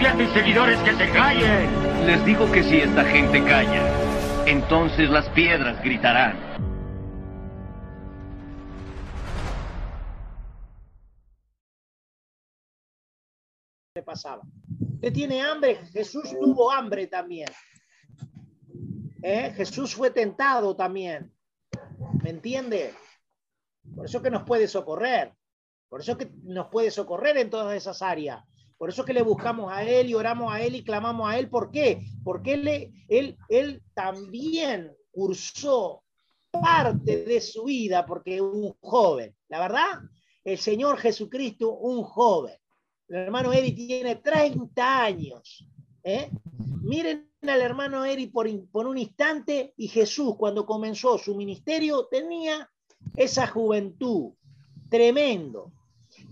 A seguidores que se callen. Les digo que si esta gente calla, entonces las piedras gritarán. le pasaba. Usted tiene hambre, Jesús tuvo hambre también. ¿Eh? Jesús fue tentado también. ¿Me entiende? Por eso que nos puede socorrer. Por eso que nos puede socorrer en todas esas áreas. Por eso que le buscamos a Él y oramos a Él y clamamos a Él. ¿Por qué? Porque Él, también cursó parte de su vida porque un joven. La verdad, el Señor Jesucristo, un joven. El hermano Eri tiene 30 años. ¿eh? Miren al hermano Eri por, por un instante y Jesús cuando comenzó su ministerio tenía esa juventud tremendo.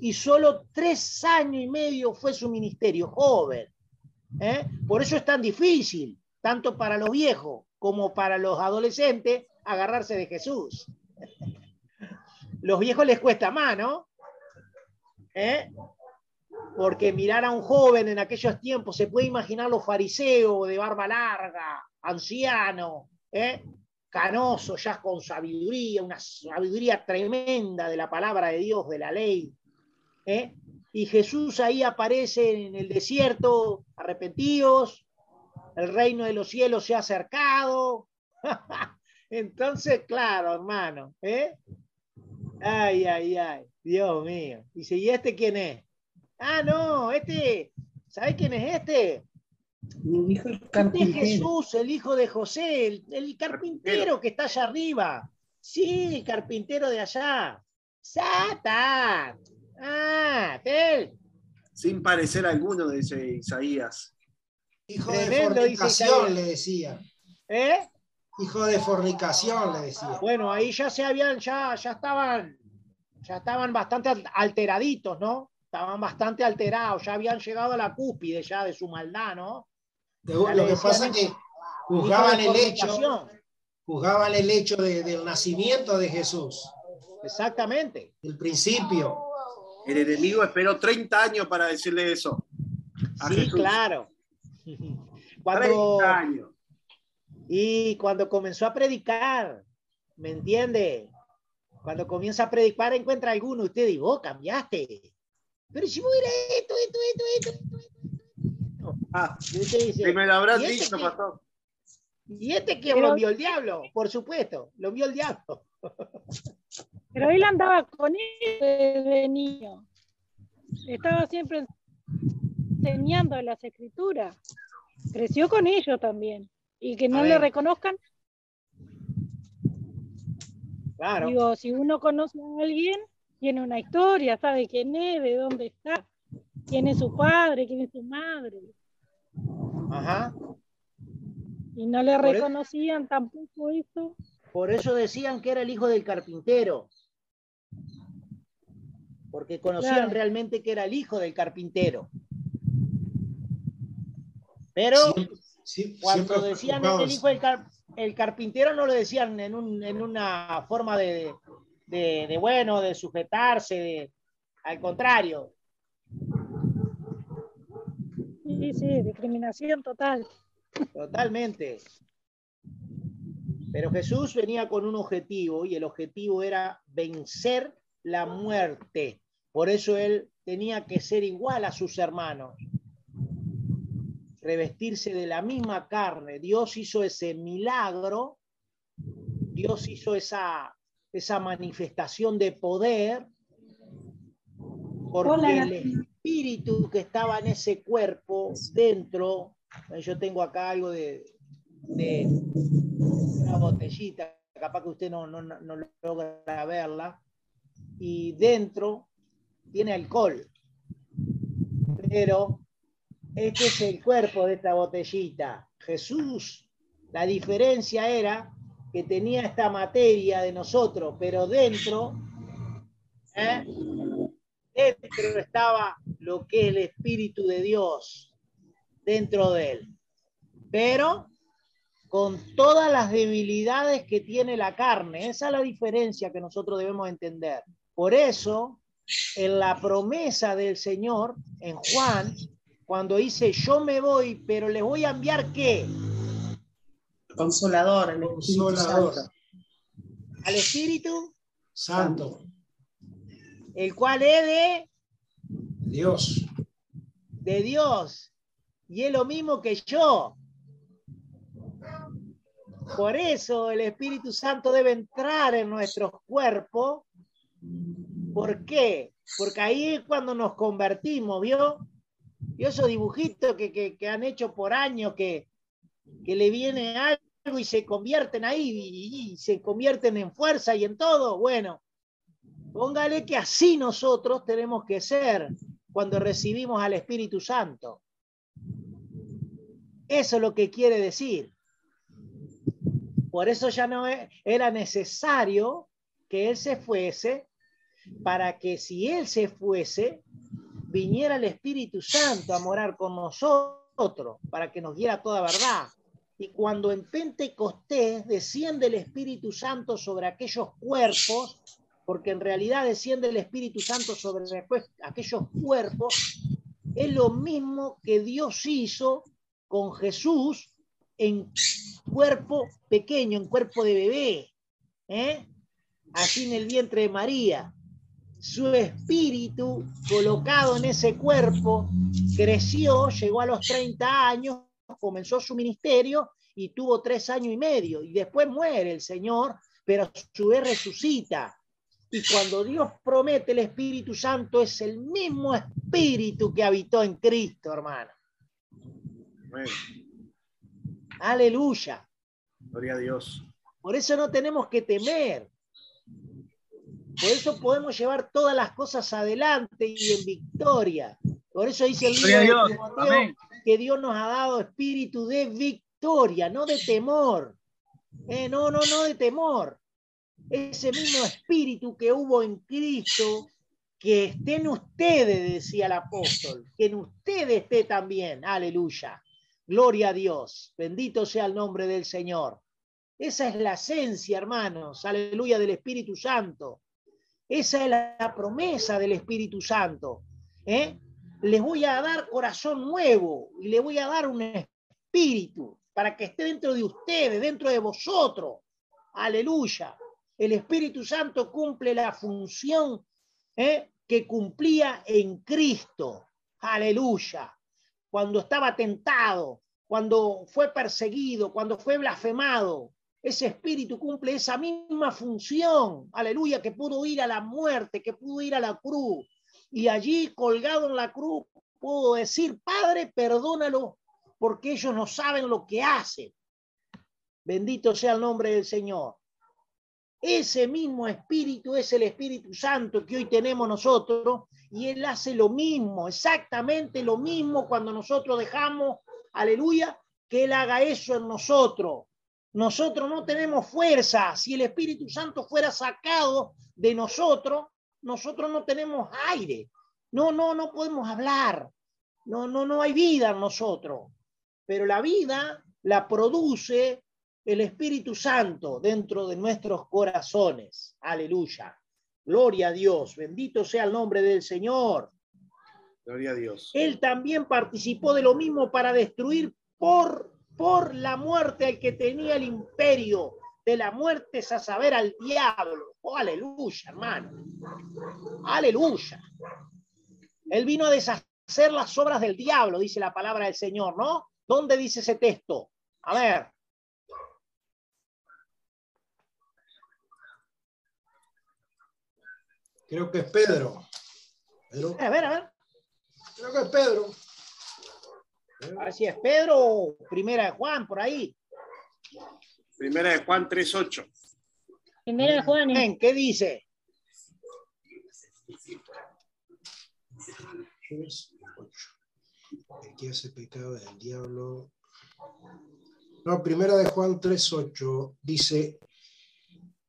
Y solo tres años y medio fue su ministerio, joven. ¿eh? Por eso es tan difícil, tanto para los viejos como para los adolescentes, agarrarse de Jesús. Los viejos les cuesta más, ¿no? ¿Eh? Porque mirar a un joven en aquellos tiempos, se puede imaginar los fariseos de barba larga, anciano, ¿eh? canoso, ya con sabiduría, una sabiduría tremenda de la palabra de Dios, de la ley. ¿Eh? Y Jesús ahí aparece en el desierto, arrepentidos, el reino de los cielos se ha acercado. Entonces, claro, hermano, ¿eh? Ay, ay, ay, Dios mío. Dice, ¿y este quién es? Ah, no, este, ¿sabes quién es este? El hijo del Este es carpintero. Jesús, el hijo de José, el, el carpintero que está allá arriba. Sí, el carpintero de allá. Satan. Ah, él. Sin parecer alguno, dice Isaías. Hijo de Tremendo, fornicación, le decía. ¿Eh? Hijo de fornicación, le decía. Bueno, ahí ya se habían, ya, ya estaban, ya estaban bastante al- alteraditos, ¿no? Estaban bastante alterados, ya habían llegado a la cúspide ya de su maldad, ¿no? Lo que pasa es que juzgaban el hecho, juzgaban el hecho de- del nacimiento de Jesús, Exactamente. el principio. El enemigo esperó 30 años para decirle eso. A Sí, Jesús. claro. Cuando, 30 años. y cuando comenzó a predicar, ¿me entiende? Cuando comienza a predicar, encuentra alguno, usted dice, vos cambiaste. Pero si vos eras esto, esto, esto, esto, esto, esto. Ah, Y usted dice, si me lo habrás ¿y este dicho, pastor. ¿Y este Pero- lo envió el diablo? Por supuesto, lo envió el diablo. Pero él andaba con él desde niño. Estaba siempre enseñando las escrituras. Creció con ellos también. Y que no le reconozcan. Claro. Digo, si uno conoce a alguien, tiene una historia, sabe quién es, de dónde está, quién es su padre, quién es su madre. Ajá. Y no le Por e- reconocían tampoco eso. Por eso decían que era el hijo del carpintero. Porque conocían Claro. realmente que era el hijo del carpintero. Pero Siempre, cuando siempre decían juzgaban- el hijo del car- el carpintero, no lo decían en, un- en una forma de, de- de, bueno, de sujetarse, de- al contrario. Sí, sí, discriminación total. Totalmente. Pero Jesús venía con un objetivo y el objetivo era vencer la muerte. Por eso él tenía que ser igual a sus hermanos, revestirse de la misma carne. Dios hizo ese milagro, Dios hizo esa, esa manifestación de poder, porque Hola. el espíritu que estaba en ese cuerpo dentro, yo tengo acá algo de, de una botellita, capaz que usted no, no, no- no logra verla, y dentro tiene alcohol, pero este es el cuerpo de esta botellita. Jesús, la diferencia era que tenía esta materia de nosotros, pero dentro, ¿eh? dentro estaba lo que es el Espíritu de Dios, dentro de él. Pero con todas las debilidades que tiene la carne. Esa es la diferencia que nosotros debemos entender. Por eso, en la promesa del Señor, en Juan, cuando dice, yo me voy, pero les voy a enviar qué? Consolador, el Espíritu Consolador. Santo. Al Espíritu, Santo. el cual es de, Dios. de Dios. Y es lo mismo que yo. Por eso el Espíritu Santo debe entrar en nuestros cuerpos. ¿Por qué? Porque ahí es cuando nos convertimos, ¿vio? Y esos dibujitos que, que- han hecho por años que, que le viene algo y se convierten ahí y, y se convierten en fuerza y en todo. Bueno, póngale que así nosotros tenemos que ser cuando recibimos al Espíritu Santo. Eso es lo que quiere decir. Por eso ya no era necesario que Él se fuese, para que si Él se fuese, viniera el Espíritu Santo a morar con nosotros, para que nos diera toda verdad. Y cuando en Pentecostés desciende el Espíritu Santo sobre aquellos cuerpos, porque en realidad desciende el Espíritu Santo sobre aquellos cuerpos, es lo mismo que Dios hizo con Jesús en cuerpo pequeño, en cuerpo de bebé, ¿eh? así en el vientre de María. Su espíritu colocado en ese cuerpo creció, llegó a los 30 años, comenzó su ministerio y tuvo tres años y medio. Y después muere el Señor, pero a su vez resucita. Y cuando Dios promete el Espíritu Santo, es el mismo espíritu que habitó en Cristo, hermano. Bueno, Aleluya. gloria a Dios. Por eso no tenemos que temer. Por eso podemos llevar todas las cosas adelante y en victoria. Por eso dice el libro de. Timoteo que Dios nos ha dado espíritu de victoria, no de temor. Eh, no, no, no de temor. Ese mismo espíritu que hubo en Cristo, que esté en ustedes, decía el apóstol, que en ustedes esté también. Aleluya. Gloria a Dios. Bendito sea el nombre del Señor. Esa es la esencia, hermanos. Aleluya del Espíritu Santo. Esa es la promesa del Espíritu Santo. ¿eh? Les voy a dar corazón nuevo y le voy a dar un espíritu para que esté dentro de ustedes, dentro de vosotros. Aleluya. El Espíritu Santo cumple la función ¿eh? que cumplía en Cristo. Aleluya. Cuando estaba tentado, cuando fue perseguido, cuando fue blasfemado, ese espíritu cumple esa misma función, aleluya, que pudo ir a la muerte, que pudo ir a la cruz. Y allí, colgado en la cruz, pudo decir, Padre, perdónalo, porque ellos no saben lo que hacen. Bendito sea el nombre del Señor. Ese mismo espíritu es el Espíritu Santo que hoy tenemos nosotros y Él hace lo mismo, exactamente lo mismo cuando nosotros dejamos, aleluya, que Él haga eso en nosotros. Nosotros no tenemos fuerza. Si el Espíritu Santo fuera sacado de nosotros, nosotros no tenemos aire. No, no, no podemos hablar. No, no, no hay vida en nosotros. Pero la vida la produce el Espíritu Santo dentro de nuestros corazones. Aleluya. Gloria a Dios. Bendito sea el nombre del Señor. Gloria a Dios. Él también participó de lo mismo para destruir por, por la muerte al que tenía el imperio de la muerte, es a saber, al diablo. Oh, aleluya, hermano. Aleluya. Él vino a deshacer las obras del diablo, dice la palabra del Señor, ¿no? ¿Dónde dice ese texto? A ver. Creo que es Pedro. Pedro. A ver, a ver. Creo que es Pedro. A ver si es Pedro Primera de Juan, por ahí. Primera de Juan 3.8. Primera de Juan. Bien, ¿Qué dice? Que hace pecado del diablo. No, primera de Juan 3.8 dice,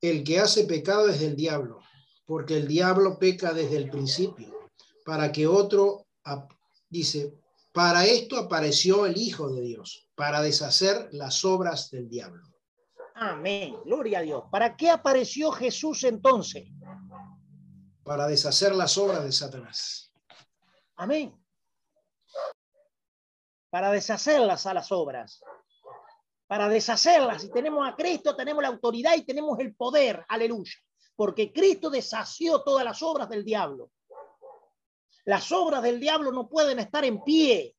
el que hace pecado es del diablo, porque el diablo peca desde el principio, para que otro, dice, para esto apareció el Hijo de Dios, para deshacer las obras del diablo. Amén. Gloria a Dios. ¿Para qué apareció Jesús entonces? Para deshacer las obras de Satanás. Amén. Para deshacerlas a las obras. Para deshacerlas. Si tenemos a Cristo, tenemos la autoridad y tenemos el poder. Aleluya. Porque Cristo deshació todas las obras del diablo. Las obras del diablo no pueden estar en pie.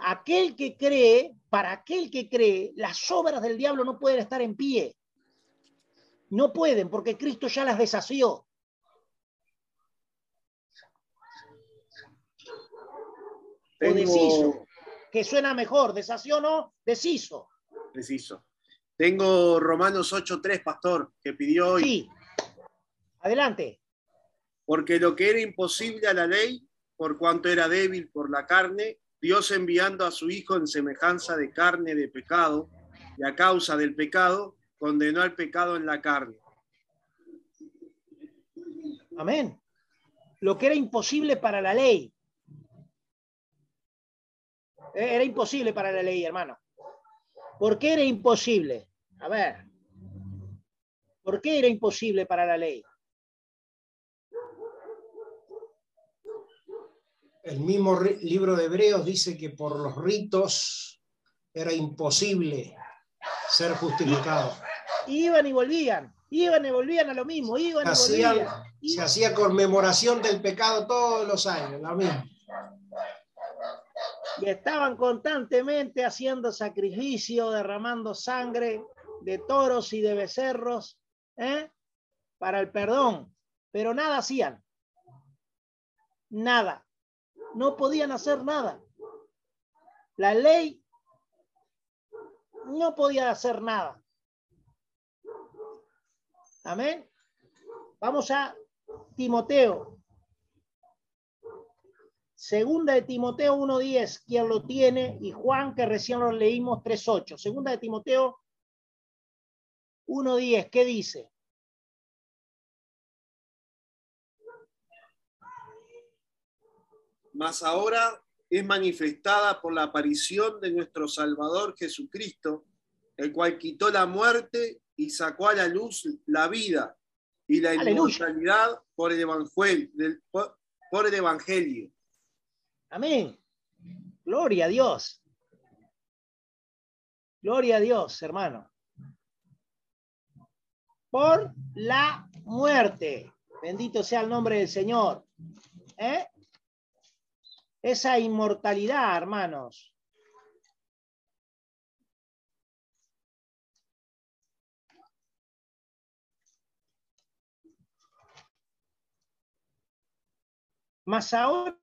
Aquel que cree, para aquel que cree, las obras del diablo no pueden estar en pie. No pueden porque Cristo ya las deshació. O deshizo, que suena mejor, deshació no, deshizo. Preciso. Tengo Romanos 8.3, pastor, que pidió hoy. Sí. Adelante. Porque lo que era imposible a la ley, por cuanto era débil por la carne, Dios enviando a su Hijo en semejanza de carne de pecado, y a causa del pecado, condenó al pecado en la carne. Amén. Lo que era imposible para la ley. Eh, Era imposible para la ley, hermano. ¿Por qué era imposible? A ver. ¿Por qué era imposible para la ley? El mismo libro de Hebreos dice que por los ritos era imposible ser justificado. Iban y volvían, iban y volvían a lo mismo, iban y Hacían- volvían. se hacía conmemoración del pecado todos los años, la misma. y estaban constantemente haciendo sacrificio, derramando sangre de toros y de becerros ¿eh? para el perdón, pero nada hacían. Nada. No podían hacer nada. La ley no podía hacer nada. Amén. Vamos a Timoteo. Segunda de Timoteo 1.10, quien lo tiene, y Juan, que recién lo leímos 3.8. Segunda de Timoteo 1.10, ¿qué dice? Mas ahora es manifestada por la aparición de nuestro Salvador Jesucristo, el cual quitó la muerte y sacó a la luz la vida y la inmortalidad por el evangelio. del- por- por el evangelio. Amén. Gloria a Dios. Gloria a Dios, hermano. Por la muerte. Bendito sea el nombre del Señor. ¿Eh? Esa inmortalidad, hermanos. Mas ahora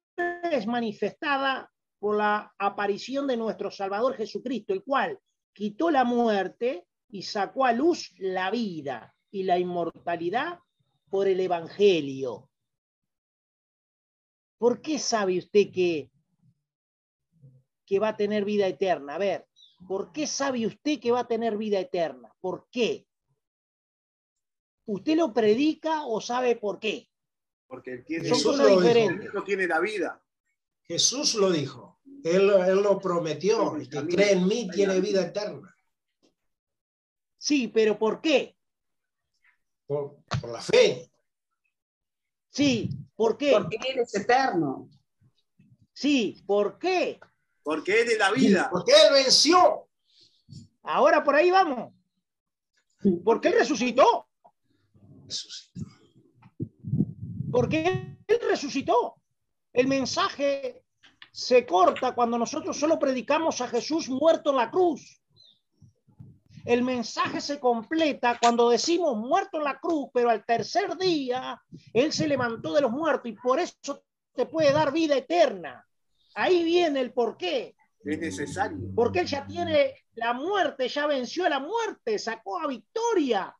es manifestada por la aparición de nuestro Salvador Jesucristo, el cual quitó la muerte y sacó a luz la vida y la inmortalidad por el Evangelio. ¿Por qué sabe usted que, que va a tener vida eterna? A ver, ¿por qué sabe usted que va a tener vida eterna? ¿Por qué? ¿Usted lo predica o sabe por qué? Porque él tiene, Jesús dijo. la vida. Jesús lo dijo. Él, él lo prometió. El que cree en mí tiene vida eterna. Sí, pero ¿por qué? Por, por la fe. Sí, ¿por qué? Porque Él es eterno. Sí, ¿por qué? Porque él es la vida. Porque Él venció. Ahora por ahí vamos. Porque Él resucitó. Porque Él resucitó. El mensaje se corta cuando nosotros solo predicamos a Jesús muerto en la cruz. El mensaje se completa cuando decimos muerto en la cruz, pero al tercer día Él se levantó de los muertos y por eso te puede dar vida eterna. Ahí viene el porqué. Es necesario. Porque Él ya tiene la muerte, ya venció a la muerte, sacó a victoria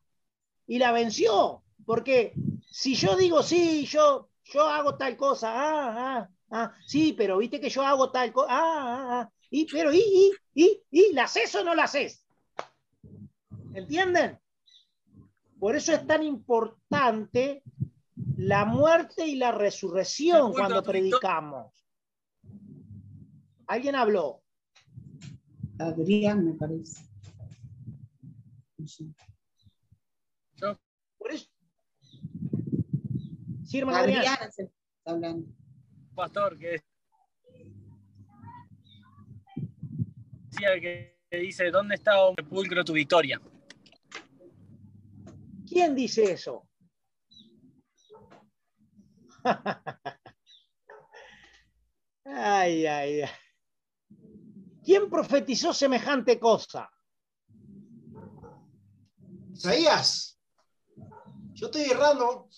y la venció. Porque si yo digo, sí, yo, yo hago tal cosa, ah, ah, ah, sí, pero viste que yo hago tal cosa, ah, ah, ah, y, pero, y, y, y, y, ¿la haces o no la haces? ¿Entienden? Por eso es tan importante la muerte y la resurrección cuando predicamos. ¿Alguien habló? Adrián, me parece. Por eso. Sí, hermano Adrián. Adrián se está hablando. Pastor, que decía que dice, ¿dónde está un sepulcro tu victoria? ¿Quién dice eso? ay, ay, ay. ¿Quién profetizó semejante cosa? Isaías. Yo estoy errando.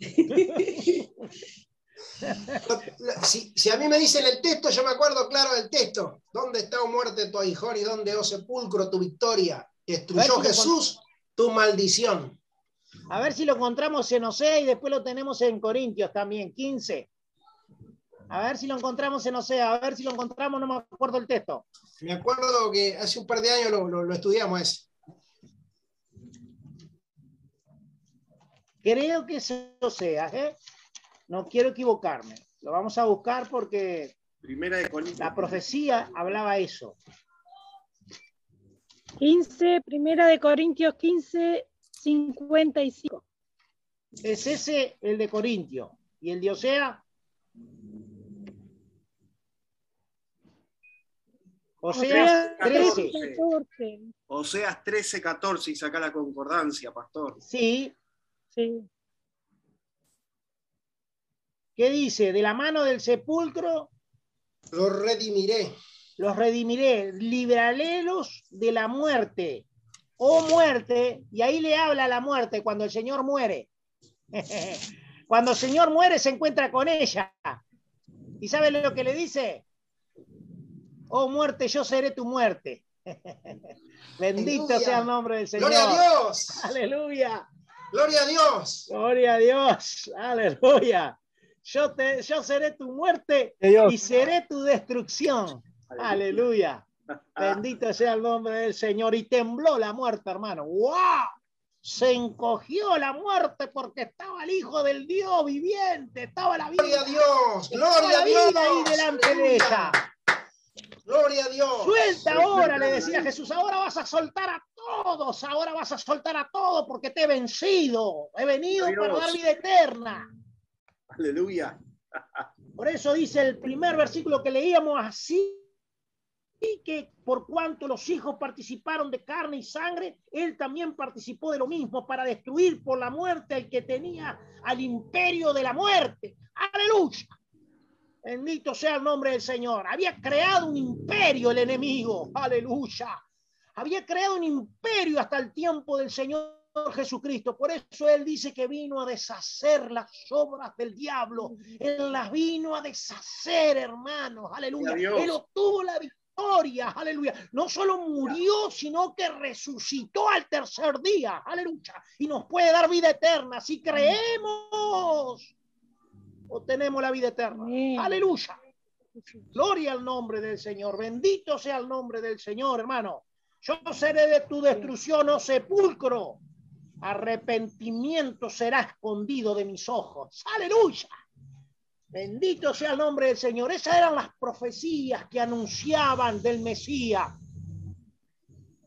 si, si, a mí me dicen el texto, yo me acuerdo claro del texto. ¿Dónde está, oh muerte, tu aguijón y dónde, oh sepulcro, tu victoria? Destruyó Jesús tu maldición. A ver si lo encontramos en Osea y después lo tenemos en Corintios también, 15. A ver si lo encontramos en Osea, a ver si lo encontramos, no me acuerdo el texto. Me acuerdo que hace un par de años lo, lo, lo estudiamos ese. Creo que es Osea, ¿eh? No quiero equivocarme. Lo vamos a buscar porque Primera de la profecía hablaba eso. 15, primera de Corintios 15, 55. Es ese el de Corintio. ¿Y el de Osea? Oseas 13. 14. Oseas 13, 14 y saca la concordancia, pastor. Sí. Sí. ¿Qué dice? De la mano del sepulcro. Los redimiré. Los redimiré. Libralélos de la muerte. Oh muerte. Y ahí le habla a la muerte cuando el Señor muere. cuando el Señor muere se encuentra con ella. ¿Y sabe lo que le dice? Oh muerte, yo seré tu muerte. Bendito Aleluya. sea el nombre del Señor. Gloria a Dios. Aleluya. Gloria a Dios. Gloria a Dios. Aleluya. Yo, te, yo seré tu muerte Dios. y seré tu destrucción. Aleluya. Bendito sea el nombre del Señor. Y tembló la muerte, hermano. ¡Wow! Se encogió la muerte porque estaba el Hijo del Dios viviente, estaba la vida. Gloria a Dios. Gloria a Dios. ahí delante de ella. Gloria a Dios. Suelta ahora, le decía Jesús, ahora vas a soltar a todos, ahora vas a soltar a todos porque te he vencido. He venido Dios. para dar vida eterna. Aleluya. Por eso dice el primer versículo que leíamos así que por cuanto los hijos participaron de carne y sangre, él también participó de lo mismo para destruir por la muerte al que tenía al imperio de la muerte. Aleluya. Bendito sea el nombre del Señor. Había creado un imperio el enemigo. Aleluya. Había creado un imperio hasta el tiempo del Señor Jesucristo. Por eso Él dice que vino a deshacer las obras del diablo. Él las vino a deshacer, hermanos. Aleluya. Él obtuvo la victoria. Aleluya. No solo murió, sino que resucitó al tercer día. Aleluya. Y nos puede dar vida eterna si creemos. O tenemos la vida eterna. Aleluya. Gloria al nombre del Señor. Bendito sea el nombre del Señor, hermano. Yo seré de tu destrucción, oh sepulcro. Arrepentimiento será escondido de mis ojos. Aleluya. Bendito sea el nombre del Señor. Esas eran las profecías que anunciaban del Mesías.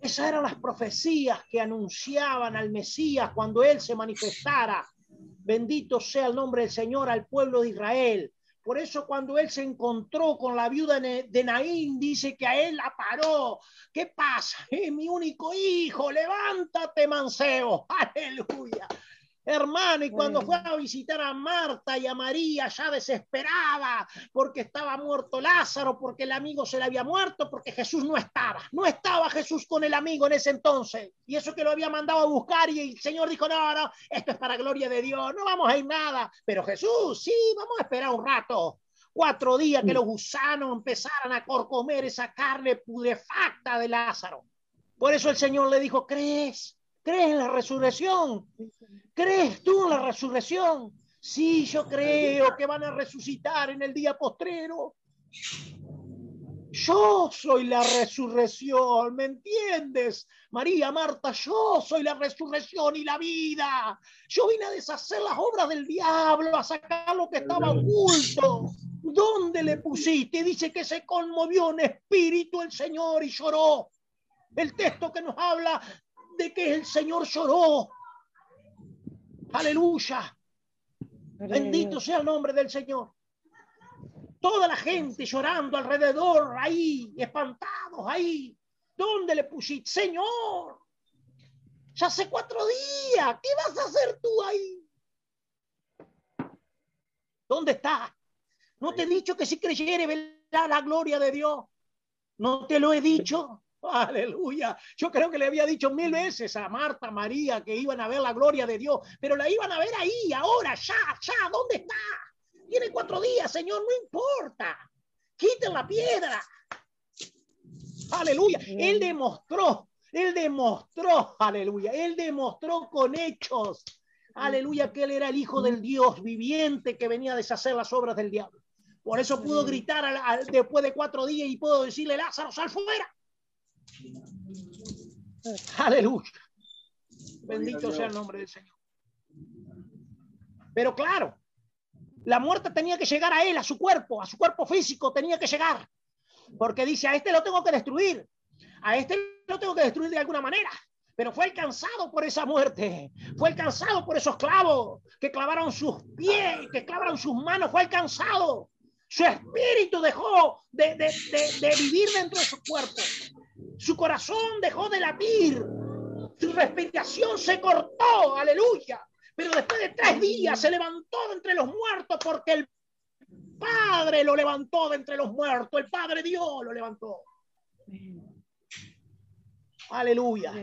Esas eran las profecías que anunciaban al Mesías cuando Él se manifestara. Bendito sea el nombre del Señor al pueblo de Israel. Por eso cuando él se encontró con la viuda de Naín, dice que a él la paró. ¿Qué pasa? Es mi único hijo, levántate, manceo. Aleluya. Hermano, y cuando fue a visitar a Marta y a María, ya desesperada porque estaba muerto Lázaro, porque el amigo se le había muerto, porque Jesús no estaba. No estaba Jesús con el amigo en ese entonces. Y eso que lo había mandado a buscar y el Señor dijo, no, no, esto es para gloria de Dios, no vamos a ir nada. Pero Jesús, sí, vamos a esperar un rato. Cuatro días que los gusanos empezaran a comer esa carne pudefacta de Lázaro. Por eso el Señor le dijo, ¿crees? ¿Crees en la resurrección? ¿Crees tú en la resurrección? Sí, yo creo que van a resucitar en el día postrero. Yo soy la resurrección, ¿me entiendes? María, Marta, yo soy la resurrección y la vida. Yo vine a deshacer las obras del diablo, a sacar lo que estaba oculto. ¿Dónde le pusiste? Dice que se conmovió en espíritu el Señor y lloró. El texto que nos habla de que el Señor lloró. Aleluya. Bendito sea el nombre del Señor. Toda la gente llorando alrededor, ahí, espantados, ahí. ¿Dónde le pusiste? Señor, ya hace cuatro días. ¿Qué vas a hacer tú ahí? ¿Dónde está? ¿No te he dicho que si creyere verá la gloria de Dios? ¿No te lo he dicho? Aleluya. Yo creo que le había dicho mil veces a Marta, María, que iban a ver la gloria de Dios, pero la iban a ver ahí, ahora, ya, ya, ¿dónde está? Tiene cuatro días, Señor, no importa. Quiten la piedra. Aleluya. Él demostró, él demostró, aleluya, él demostró con hechos, aleluya, que él era el hijo del Dios viviente que venía a deshacer las obras del diablo. Por eso pudo gritar después de cuatro días y puedo decirle, Lázaro, sal fuera. Aleluya. Bendito sea el nombre del Señor. Pero claro, la muerte tenía que llegar a él, a su cuerpo, a su cuerpo físico, tenía que llegar. Porque dice, a este lo tengo que destruir. A este lo tengo que destruir de alguna manera. Pero fue alcanzado por esa muerte. Fue alcanzado por esos clavos que clavaron sus pies, que clavaron sus manos. Fue alcanzado. Su espíritu dejó de, de, de, de vivir dentro de su cuerpo. Su corazón dejó de latir. Su respiración se cortó. Aleluya. Pero después de tres días se levantó de entre los muertos porque el Padre lo levantó de entre los muertos. El Padre Dios lo levantó. Aleluya.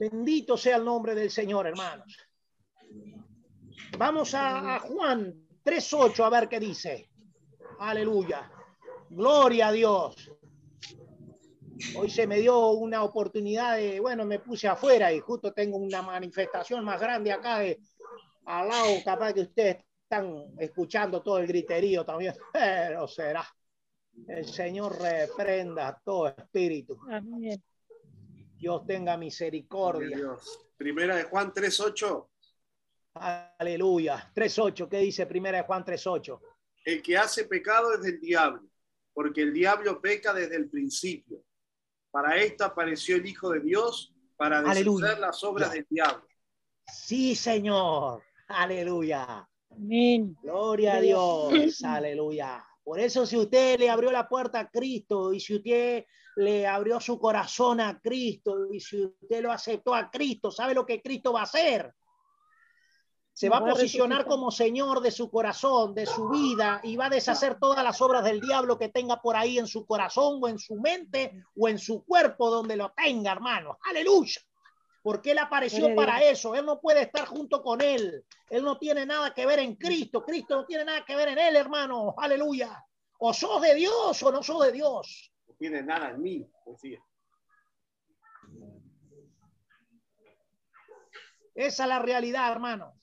Bendito sea el nombre del Señor, hermanos. Vamos a, a Juan 3.8 a ver qué dice. Aleluya. Gloria a Dios. Hoy se me dio una oportunidad de, bueno, me puse afuera y justo tengo una manifestación más grande acá de al lado, capaz que ustedes están escuchando todo el griterío también, pero será. El Señor reprenda todo espíritu. Amén. Dios tenga misericordia. Dios. Primera de Juan 3.8. Aleluya. 3.8, ¿qué dice Primera de Juan 3.8? El que hace pecado es del diablo, porque el diablo peca desde el principio. Para esto apareció el Hijo de Dios, para deshacer las obras del diablo. Sí, Señor. Aleluya. Amén. Gloria a Dios. Aleluya. Por eso si usted le abrió la puerta a Cristo y si usted le abrió su corazón a Cristo y si usted lo aceptó a Cristo, ¿sabe lo que Cristo va a hacer? Se va a posicionar como Señor de su corazón, de su vida, y va a deshacer todas las obras del diablo que tenga por ahí en su corazón o en su mente o en su cuerpo, donde lo tenga, hermano. Aleluya. Porque Él apareció para eso. Él no puede estar junto con Él. Él no tiene nada que ver en Cristo. Cristo no tiene nada que ver en Él, hermano. Aleluya. O sos de Dios o no sos de Dios. No tiene nada en mí, decía. Esa es la realidad, hermano.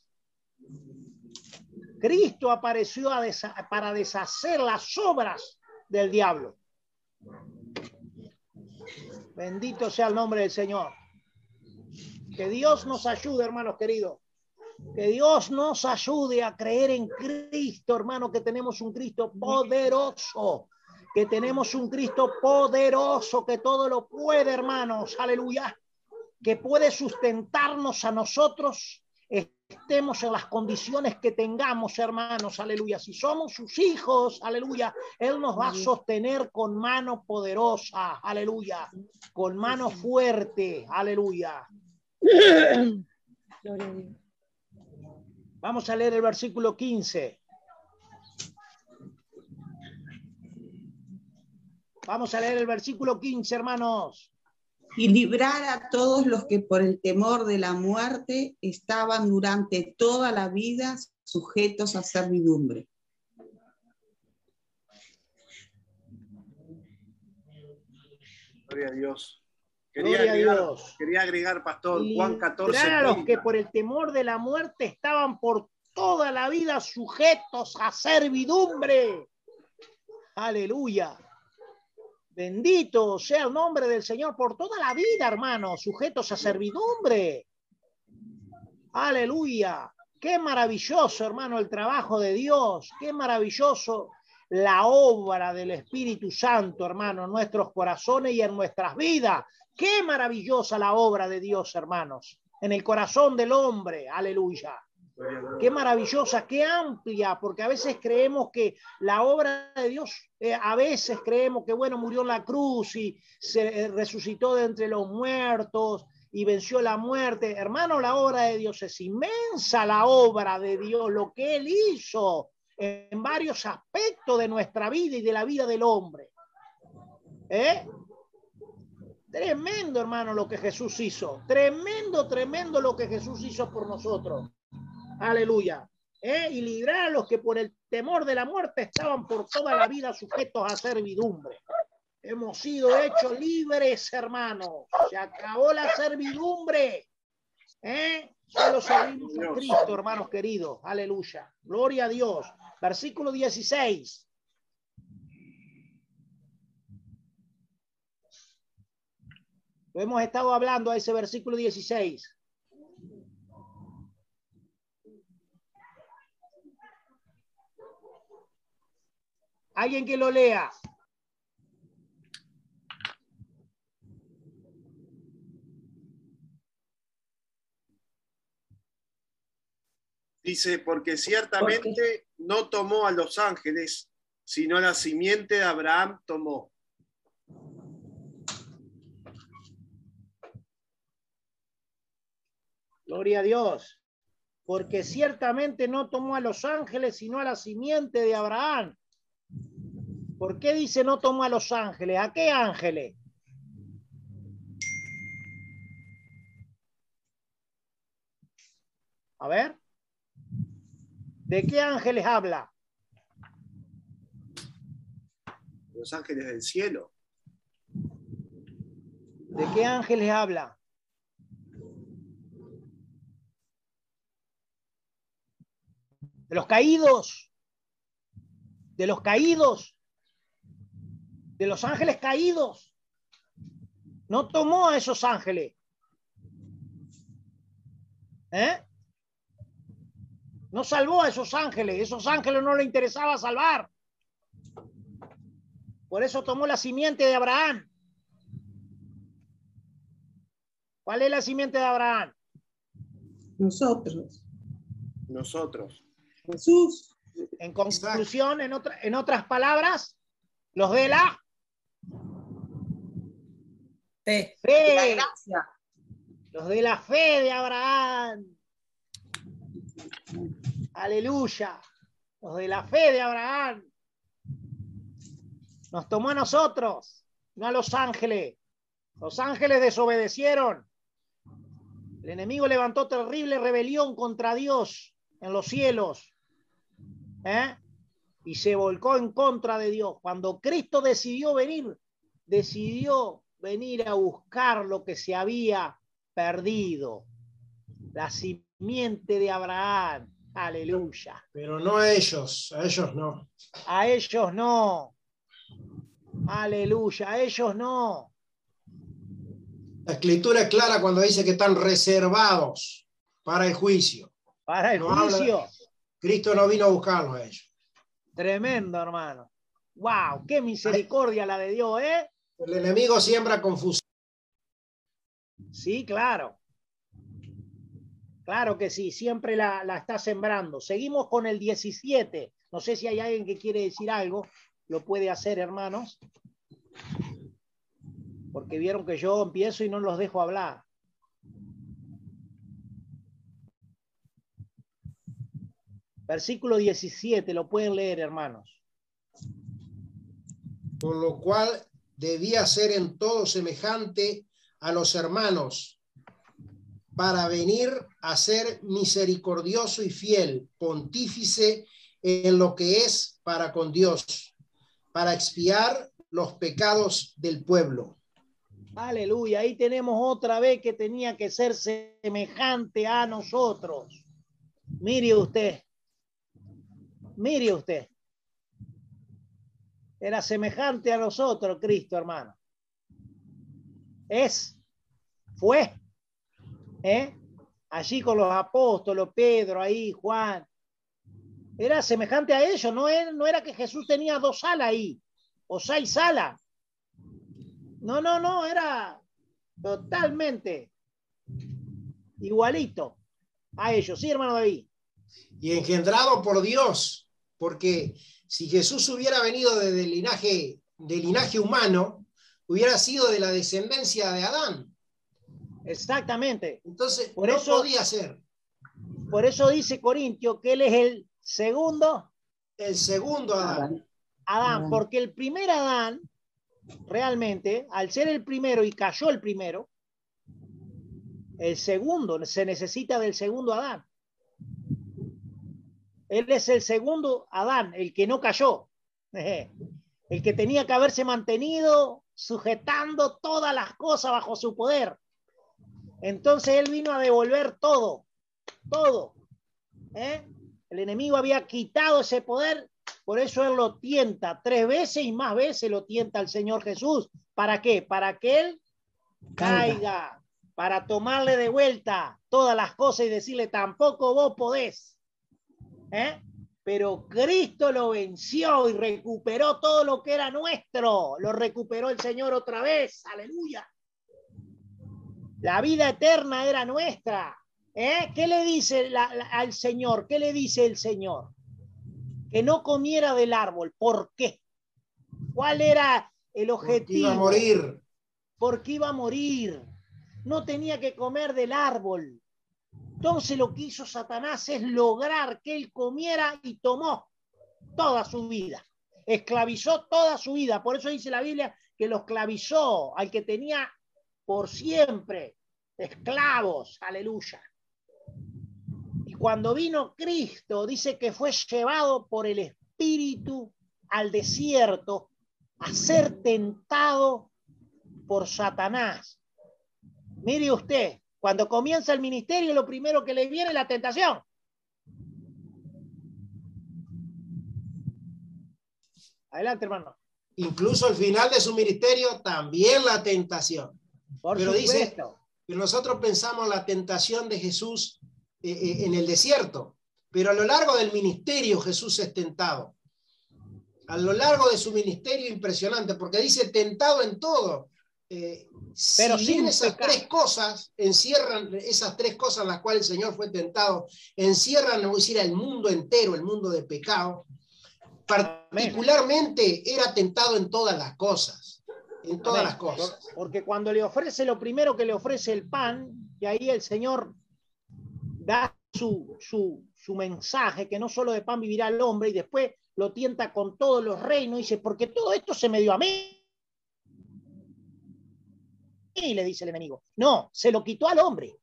Cristo apareció a para deshacer las obras del diablo. Bendito sea el nombre del Señor. Que Dios nos ayude, hermanos queridos. Que Dios nos ayude a creer en Cristo, hermano, que tenemos un Cristo poderoso. Que tenemos un Cristo poderoso que todo lo puede, hermanos. Aleluya. Que puede sustentarnos a nosotros estemos en las condiciones que tengamos, hermanos, aleluya. Si somos sus hijos, aleluya, Él nos va a sostener con mano poderosa, aleluya, con mano fuerte, aleluya. Vamos a leer el versículo 15. Vamos a leer el versículo 15, hermanos. Y librar a todos los que por el temor de la muerte estaban durante toda la vida sujetos a servidumbre. Gloria a Dios. Gloria Quería a agregar, Dios. quería agregar, pastor, Juan 14. Librar a los 30. que por el temor de la muerte estaban por toda la vida sujetos a servidumbre. Aleluya. Bendito sea el nombre del Señor por toda la vida, hermano, sujetos a servidumbre. Aleluya. Qué maravilloso, hermano, el trabajo de Dios. Qué maravilloso la obra del Espíritu Santo, hermano, en nuestros corazones y en nuestras vidas. Qué maravillosa la obra de Dios, hermanos, en el corazón del hombre. Aleluya. Qué maravillosa, qué amplia, porque a veces creemos que la obra de Dios, eh, a veces creemos que, bueno, murió en la cruz y se eh, resucitó de entre los muertos y venció la muerte. Hermano, la obra de Dios es inmensa, la obra de Dios, lo que Él hizo en varios aspectos de nuestra vida y de la vida del hombre. ¿Eh? Tremendo, hermano, lo que Jesús hizo. Tremendo, tremendo lo que Jesús hizo por nosotros. Aleluya. ¿Eh? Y librar a los que por el temor de la muerte estaban por toda la vida sujetos a servidumbre. Hemos sido hechos libres, hermanos. Se acabó la servidumbre. ¿Eh? Solo servimos a Cristo, hermanos queridos. Aleluya. Gloria a Dios. Versículo 16. Lo hemos estado hablando a ese versículo 16. Alguien que lo lea. Dice, porque ciertamente no tomó a los ángeles, sino la simiente de Abraham tomó. Gloria a Dios. Porque ciertamente no tomó a los ángeles, sino a la simiente de Abraham. ¿Por qué dice no tomó a los ángeles? ¿A qué ángeles? A ver. ¿De qué ángeles habla? Los ángeles del cielo. ¿De qué ángeles habla? De los caídos. De los caídos. De los ángeles caídos. No tomó a esos ángeles. ¿Eh? No salvó a esos ángeles. Esos ángeles no le interesaba salvar. Por eso tomó la simiente de Abraham. ¿Cuál es la simiente de Abraham? Nosotros. Nosotros. Jesús. En conclusión, en, otra- en otras palabras, los de la Fe. fe. La gracia. Los de la fe de Abraham. Aleluya. Los de la fe de Abraham. Nos tomó a nosotros, no a los ángeles. Los ángeles desobedecieron. El enemigo levantó terrible rebelión contra Dios en los cielos. ¿eh? Y se volcó en contra de Dios. Cuando Cristo decidió venir, decidió venir a buscar lo que se había perdido. La simiente de Abraham. Aleluya. Pero no a ellos, a ellos no. A ellos no. Aleluya. A ellos no. La escritura es clara cuando dice que están reservados para el juicio. Para el No habla- juicio. Cristo no vino a buscarlos a ellos. Tremendo, hermano. Wow, qué misericordia la de Dios, ¿eh? El enemigo siembra confusión. Sí, claro. Claro que sí, siempre la, la está sembrando. Seguimos con el 17. No sé si hay alguien que quiere decir algo. Lo puede hacer, hermanos. Porque vieron que yo empiezo y no los dejo hablar. Versículo 17, lo pueden leer, hermanos. Por lo cual debía ser en todo semejante a los hermanos, para venir a ser misericordioso y fiel, pontífice en lo que es para con Dios, para expiar los pecados del pueblo. Aleluya, ahí tenemos otra vez que tenía que ser semejante a nosotros. Mire usted, mire usted. Era semejante a nosotros, Cristo, hermano. Es, fue, ¿eh? allí con los apóstoles, Pedro, ahí, Juan. Era semejante a ellos, no era, no era que Jesús tenía dos salas ahí, o seis salas. No, no, no, era totalmente igualito a ellos. Sí, hermano David. Y engendrado por Dios, porque si Jesús hubiera venido desde el linaje, del linaje humano, hubiera sido de la descendencia de Adán. Exactamente. Entonces, Por no eso- podía ser. Por eso dice Corintio que él es el segundo El segundo Adán. Adán, porque el primer Adán, realmente, al ser el primero y cayó el primero, el segundo, se necesita del segundo Adán. Él es el segundo Adán, el que no cayó, el que tenía que haberse mantenido sujetando todas las cosas bajo su poder. Entonces él vino a devolver todo, todo. ¿eh? El enemigo había quitado ese poder, por eso él lo tienta tres veces y más veces lo tienta al Señor Jesús. ¿Para qué? Para que él caiga, para tomarle de vuelta todas las cosas y decirle, tampoco vos podés. ¿Eh? Pero Cristo lo venció y recuperó todo lo que era nuestro. Lo recuperó el Señor otra vez. Aleluya. La vida eterna era nuestra. ¿Eh? ¿Qué le dice la- la- al Señor? ¿Qué le dice el Señor? Que no comiera del árbol. ¿Por qué? ¿Cuál era el objetivo? Iba a morir. Porque iba a morir. No tenía que comer del árbol. Entonces lo que hizo Satanás es lograr que él comiera y tomó toda su vida. Esclavizó toda su vida. Por eso dice la Biblia que lo esclavizó al que tenía por siempre esclavos. Aleluya. Y cuando vino Cristo, dice que fue llevado por el Espíritu al desierto a ser tentado por Satanás. Mire usted, cuando comienza el ministerio, lo primero que le viene es la tentación. Adelante, hermano. Incluso al final de su ministerio, también la tentación. Por Pero dice supuesto. que nosotros pensamos la tentación de Jesús eh, eh, en el desierto, pero a lo largo del ministerio Jesús es tentado. A lo largo de su ministerio impresionante, porque dice tentado en todo. Eh, Pero si bien esas tres cosas encierran, esas tres cosas en las cuales el Señor fue tentado, encierran, no voy a decir, al mundo entero, el mundo de pecado. Particularmente era tentado en todas las cosas, en todas Amén. las cosas. Por- Porque cuando le ofrece lo primero que le ofrece el pan, y ahí el Señor da su, su, su mensaje, que no solo de pan vivirá el hombre, y después lo tienta con todos los reinos, y dice, porque todo esto se me dio a mí. Y le dice el enemigo, no, se lo quitó al hombre.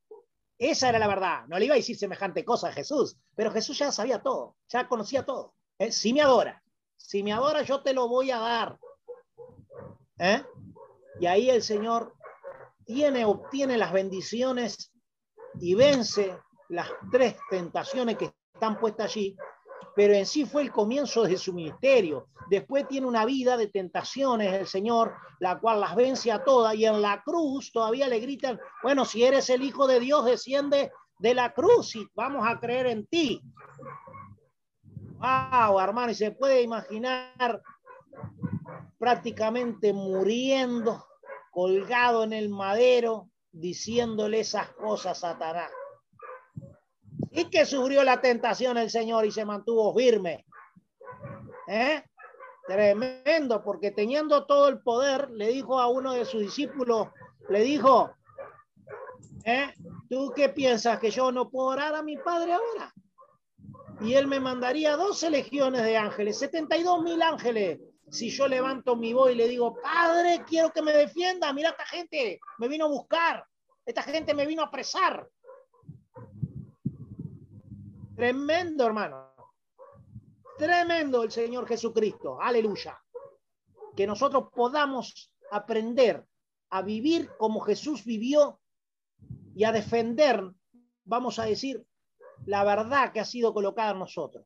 Esa era la verdad. No le iba a decir semejante cosa a Jesús, pero Jesús ya sabía todo, ya conocía todo. Eh, Si me adora, si me adora, yo te lo voy a dar. ¿Eh? Y ahí el Señor tiene, obtiene las bendiciones y vence las tres tentaciones que están puestas allí, pero en sí fue el comienzo de su ministerio. Después tiene una vida de tentaciones el Señor, la cual las vence a todas, y en la cruz todavía le gritan, bueno, si eres el Hijo de Dios, desciende de la cruz y vamos a creer en ti. Wow, hermano, y se puede imaginar prácticamente muriendo, colgado en el madero, diciéndole esas cosas a Satanás. Y que sufrió la tentación el Señor y se mantuvo firme. ¿Eh? Tremendo, porque teniendo todo el poder, le dijo a uno de sus discípulos, le dijo, ¿eh? ¿tú qué piensas que yo no puedo orar a mi padre ahora? Y él me mandaría 12 legiones de ángeles, 72 mil ángeles. Si yo levanto mi voz y le digo, Padre, quiero que me defienda, mira esta gente, me vino a buscar, esta gente me vino a apresar. Tremendo, hermano. Tremendo el Señor Jesucristo. Aleluya. Que nosotros podamos aprender a vivir como Jesús vivió y a defender, vamos a decir, la verdad que ha sido colocada en nosotros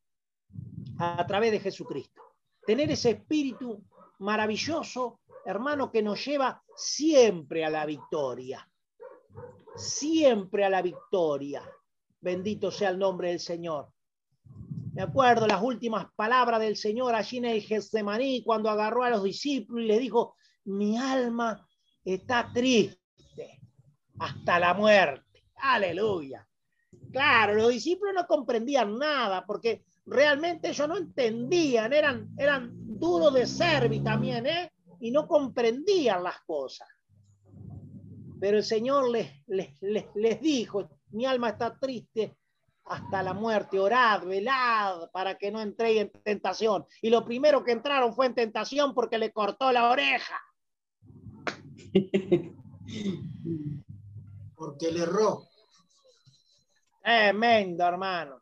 a través de Jesucristo. Tener ese espíritu maravilloso, hermano, que nos lleva siempre a la victoria. Siempre a la victoria. Bendito sea el nombre del Señor. Me acuerdo las últimas palabras del Señor allí en el Getsemaní cuando agarró a los discípulos y les dijo, mi alma está triste hasta la muerte. Aleluya. Claro, los discípulos no comprendían nada porque realmente ellos no entendían, eran, eran duros de servir también, ¿eh? Y no comprendían las cosas. Pero el Señor les, les, les, les dijo, mi alma está triste hasta la muerte, orad, velad para que no entréis en tentación. Y lo primero que entraron fue en tentación porque le cortó la oreja. Porque le erró. Tremendo, hermano.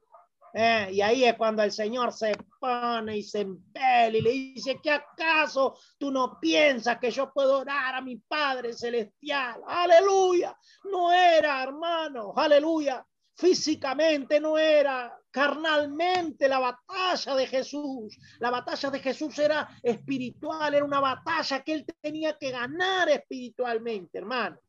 Eh, y ahí es cuando el Señor se pone y se empela y le dice, ¿qué acaso tú no piensas que yo puedo orar a mi Padre Celestial? Aleluya. No era, hermano. Aleluya. Físicamente no era, carnalmente la batalla de Jesús. La batalla de Jesús era espiritual, era una batalla que él tenía que ganar espiritualmente, hermano.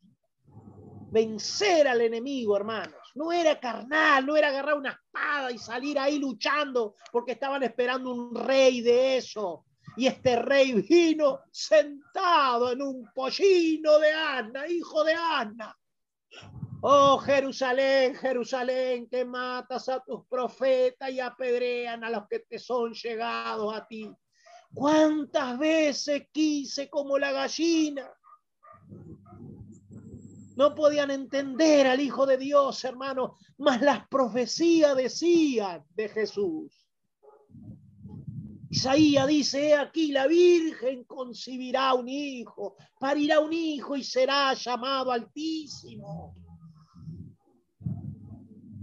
Vencer al enemigo, hermanos. No era carnal, no era agarrar una espada y salir ahí luchando porque estaban esperando un rey de eso. Y este rey vino sentado en un pollino de Ana, hijo de Ana. Oh Jerusalén, Jerusalén, que matas a tus profetas y apedrean a los que te son llegados a ti. ¿Cuántas veces quise como la gallina? No podían entender al Hijo de Dios, hermano, mas las profecías decían de Jesús. Isaías dice, aquí la Virgen concibirá un hijo, parirá un hijo y será llamado Altísimo.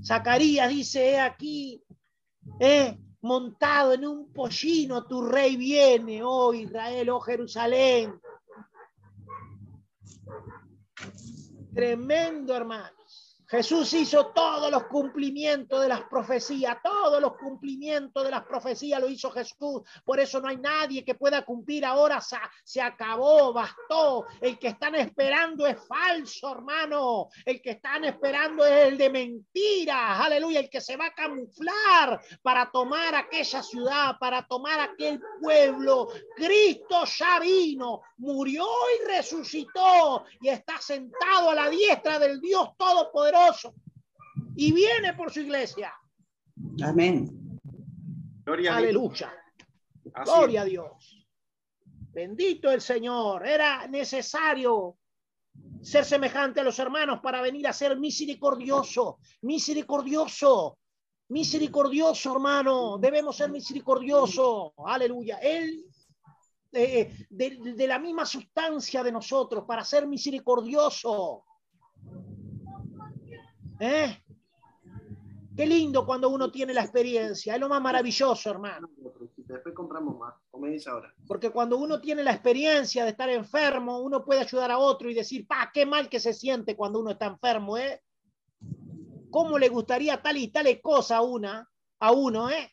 Zacarías dice, he aquí, eh, montado en un pollino, tu rey viene, oh Israel, oh Jerusalén. Tremendo, hermanos. Jesús hizo todos los cumplimientos de las profecías, todos los cumplimientos de las profecías lo hizo Jesús. Por eso no hay nadie que pueda cumplir ahora. Se acabó, bastó. El que están esperando es falso, hermano. El que están esperando es el de mentiras. Aleluya. El que se va a camuflar para tomar aquella ciudad, para tomar aquel pueblo. Cristo ya vino, murió y resucitó y está sentado a la diestra del Dios Todopoderoso y viene por su iglesia. Amén. Gloria Aleluya. Gloria a Dios. Bendito el Señor. Era necesario ser semejante a los hermanos para venir a ser misericordioso, misericordioso, misericordioso, hermano. Debemos ser misericordioso. Aleluya. Él eh, de, de, la misma sustancia de nosotros para ser misericordioso. ¿Eh? Qué lindo cuando uno tiene la experiencia, es lo más maravilloso, hermano. Después compramos más, como dice ahora. Porque cuando uno tiene la experiencia de estar enfermo, uno puede ayudar a otro y decir, pa, qué mal que se siente cuando uno está enfermo, ¿eh? ¿Cómo le gustaría tal y tal cosa a una, a uno, eh?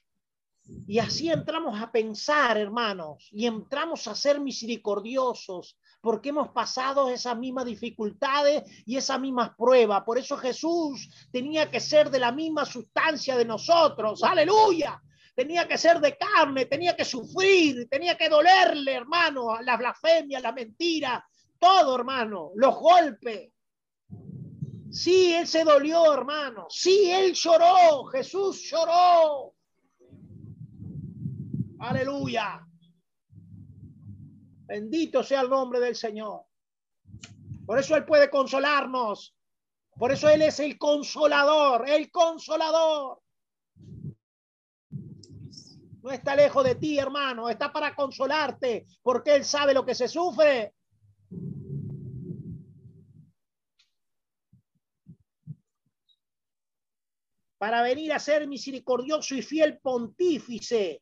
Y así entramos a pensar, hermanos, y entramos a ser misericordiosos, porque hemos pasado esas mismas dificultades y esas mismas pruebas. Por eso Jesús tenía que ser de la misma sustancia de nosotros. Aleluya. Tenía que ser de carne, tenía que sufrir, tenía que dolerle, hermano, la blasfemia, la mentira, todo, hermano, los golpes. Sí, él se dolió, hermano. Sí, él lloró. Jesús lloró. Aleluya. Bendito sea el nombre del Señor. Por eso Él puede consolarnos. Por eso Él es el consolador, el consolador. No está lejos de ti, hermano. Está para consolarte, porque Él sabe lo que se sufre. Para venir a ser misericordioso y fiel pontífice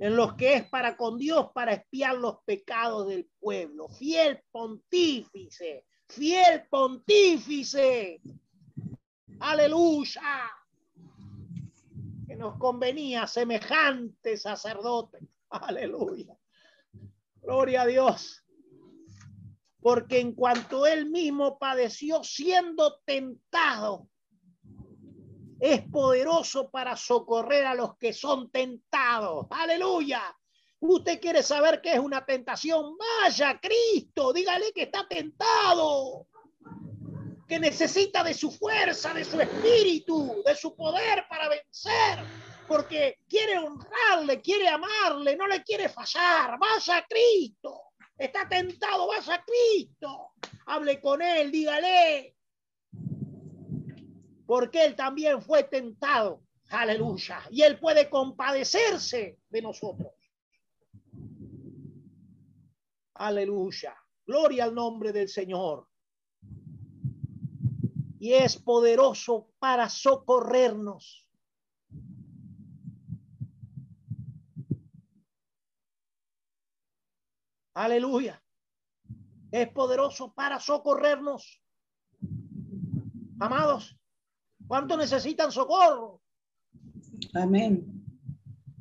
en los que es para con Dios para espiar los pecados del pueblo. Fiel pontífice, fiel pontífice. Aleluya. Que nos convenía semejante sacerdote. Aleluya. Gloria a Dios. Porque en cuanto él mismo padeció siendo tentado, es poderoso para socorrer a los que son tentados. Aleluya. Usted quiere saber qué es una tentación. Vaya a Cristo, dígale que está tentado, que necesita de su fuerza, de su espíritu, de su poder para vencer, porque quiere honrarle, quiere amarle, no le quiere fallar. Vaya a Cristo. Está tentado, vaya a Cristo. Hable con él, dígale, porque él también fue tentado. Aleluya. Y él puede compadecerse de nosotros. Aleluya. Gloria al nombre del Señor. Y es poderoso para socorrernos. Aleluya. Es poderoso para socorrernos. Amados, ¿cuánto necesitan socorro? Amén.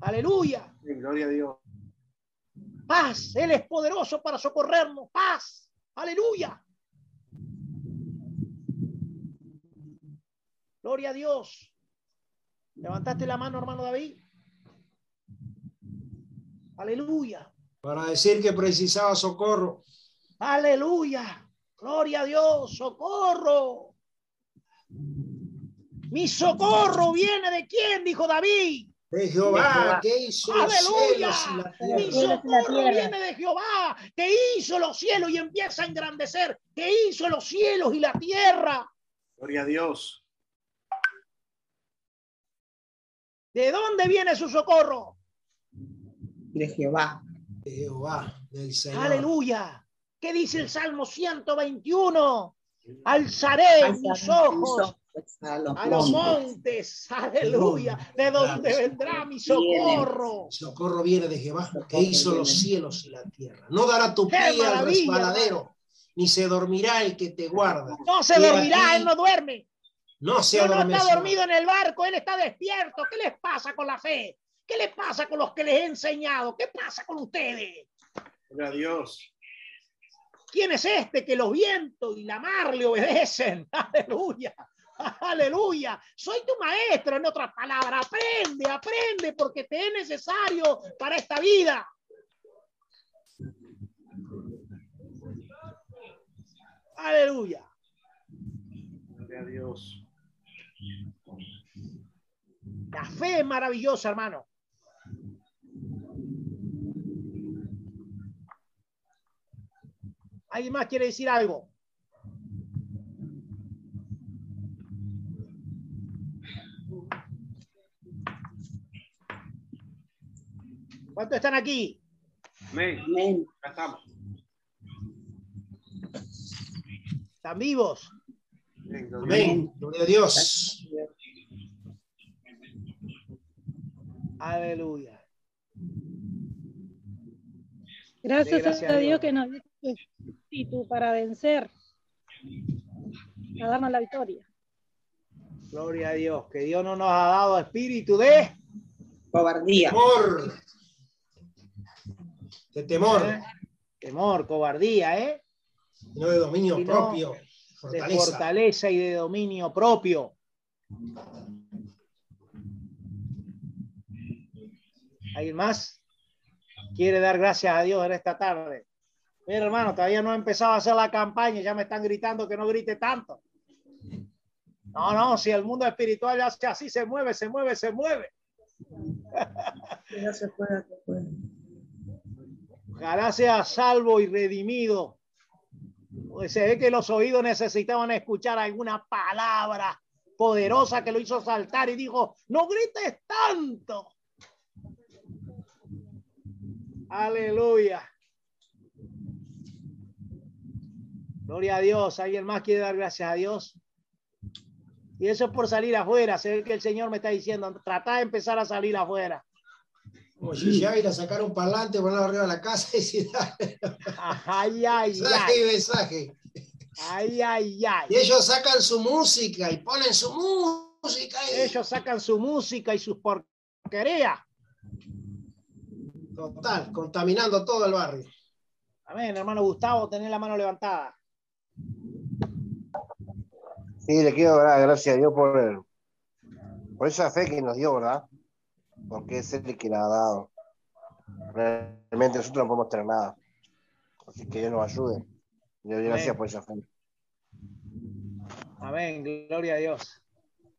Aleluya. Gloria a Dios. Paz. Él es poderoso para socorrernos. Paz. Aleluya. Gloria a Dios. ¿Levantaste la mano, hermano David? Aleluya. Para decir que precisaba socorro. Aleluya. Gloria a Dios. Socorro. Mi socorro viene de quién, dijo David. De Jehová, que hizo los Aleluya. cielos y la Mi tierra. socorro viene de Jehová, que hizo los cielos y empieza a engrandecer, que hizo los cielos y la tierra. Gloria a Dios. ¿De dónde viene su socorro? De Jehová. De Jehová, del Señor. Aleluya. ¿Qué dice el Salmo 121? Alzaré mis ojos a los montes. Aleluya. ¿De dónde vendrá mi socorro? Socorro viene de Jehová, que hizo los cielos y la tierra. No dará tu ¡Qué pie al resbaladero, ni se dormirá el que te guarda. No se dormirá, aquí, él no duerme. No se no está dormido en el barco, él está despierto. ¿Qué les pasa con la fe? ¿Qué les pasa con los que les he enseñado? ¿Qué pasa con ustedes? Gloria a Dios. ¿Quién es este que los vientos y la mar le obedecen? Aleluya. Aleluya. Soy tu maestro, en otras palabras. Aprende, aprende, porque te es necesario para esta vida. Aleluya. Gloria a Dios. La fe es maravillosa, hermano. ¿Alguien más quiere decir algo? ¿Cuántos están aquí? Amén. Estamos. ¿Están vivos? Amén. Gloria a Dios. Amén. Gloria a Dios. Aleluya. Gracias, gracias a a Dios Dios. que nos dio espíritu para vencer, a darnos la victoria. Gloria a Dios. Que Dios no nos ha dado espíritu de Cobardía. Temor. De temor, ¿eh? temor, cobardía, ¿eh? no de dominio Sino propio. de Fortaleza. fortaleza y de dominio propio. ¿Alguien más? Quiere dar gracias a Dios en esta tarde. Mira, hermano, todavía no he empezado a hacer la campaña, ya me están gritando que no grite tanto. No, no, si el mundo espiritual hace así, se mueve, se mueve, se mueve. Ya se puede, se puede. Ojalá sea salvo y redimido. Se ve que los oídos necesitaban escuchar alguna palabra poderosa que lo hizo saltar y dijo, no grites tanto. Aleluya. Gloria a Dios. ¿Alguien más quiere dar gracias a Dios? Y eso es por salir afuera. Se ve que el Señor me está diciendo, trata de empezar a salir afuera. Como si ya ir a sacar un parlante, ponerlo arriba de la casa y decir, Ay, ay, mensaje y ay. mensaje. Ay, ay, ay. Y ellos sacan su música y ponen su música. Y... Ellos sacan su música y sus porquerías. Total, contaminando todo el barrio. Amén, hermano Gustavo, tenés la mano levantada. Sí, le quiero dar gracias a Dios por, por esa fe que nos dio, ¿verdad? Porque es Él el que la ha dado. Realmente nosotros no podemos tener nada. Así que Dios nos ayude. Le doy gracias por esa fe. Amén, gloria a Dios.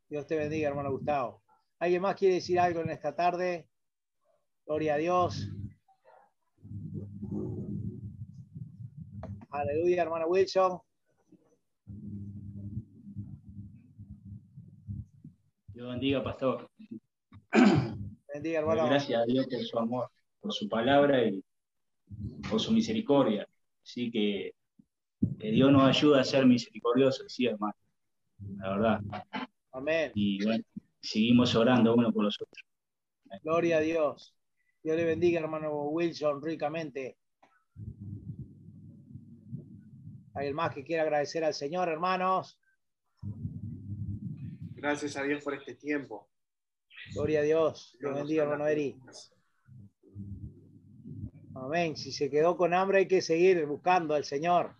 Dios te bendiga, hermano Gustavo. ¿Alguien más quiere decir algo en esta tarde? Gloria a Dios. Aleluya, hermano Wilson. Dios bendiga, pastor. Bendiga, hermano. Gracias a Dios por su amor, por su palabra y por su misericordia. Así que, que Dios nos ayude a ser misericordiosos, sí, hermano. La verdad. Amén. Y bueno, seguimos orando uno por los otros. Gloria a Dios. Dios le bendiga, hermano Wilson, ricamente. ¿Alguien más que quiera agradecer al Señor, hermanos? Gracias a Dios por este tiempo. Gloria a Dios. Dios bendiga, hermano Eri. Amén. Si se quedó con hambre, hay que seguir buscando al Señor.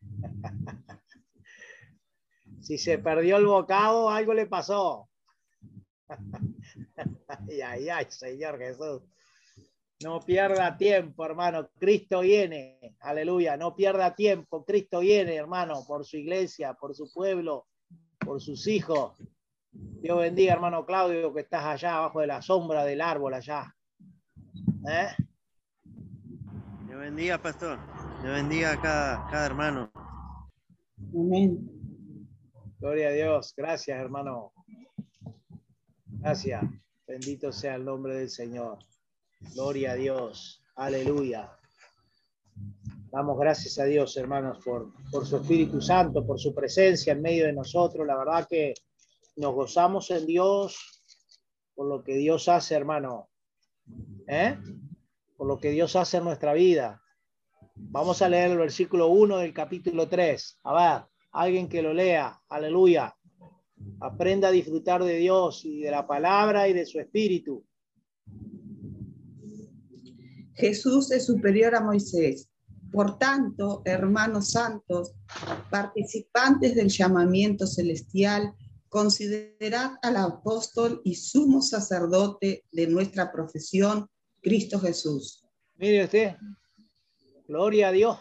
si se perdió el bocado, algo le pasó. ay, ay, ay, Señor Jesús. No pierda tiempo, hermano. Cristo viene. Aleluya. No pierda tiempo. Cristo viene, hermano, por su iglesia, por su pueblo, por sus hijos. Dios bendiga, hermano Claudio, que estás allá abajo de la sombra del árbol allá. ¿Eh? Dios bendiga, pastor. Dios bendiga a cada, cada hermano. Amén. Gloria a Dios. Gracias, hermano. Gracias. Bendito sea el nombre del Señor. Gloria a Dios. Aleluya. Damos gracias a Dios, hermanos, por, por su Espíritu Santo, por su presencia en medio de nosotros. La verdad que nos gozamos en Dios por lo que Dios hace, hermano. ¿Eh? Por lo que Dios hace en nuestra vida. Vamos a leer el versículo 1 del capítulo 3. A ver, alguien que lo lea. Aleluya. Aprenda a disfrutar de Dios y de la palabra y de su espíritu. Jesús es superior a Moisés. Por tanto, hermanos santos, participantes del llamamiento celestial, considerad al apóstol y sumo sacerdote de nuestra profesión, Cristo Jesús. Mire usted, gloria a Dios.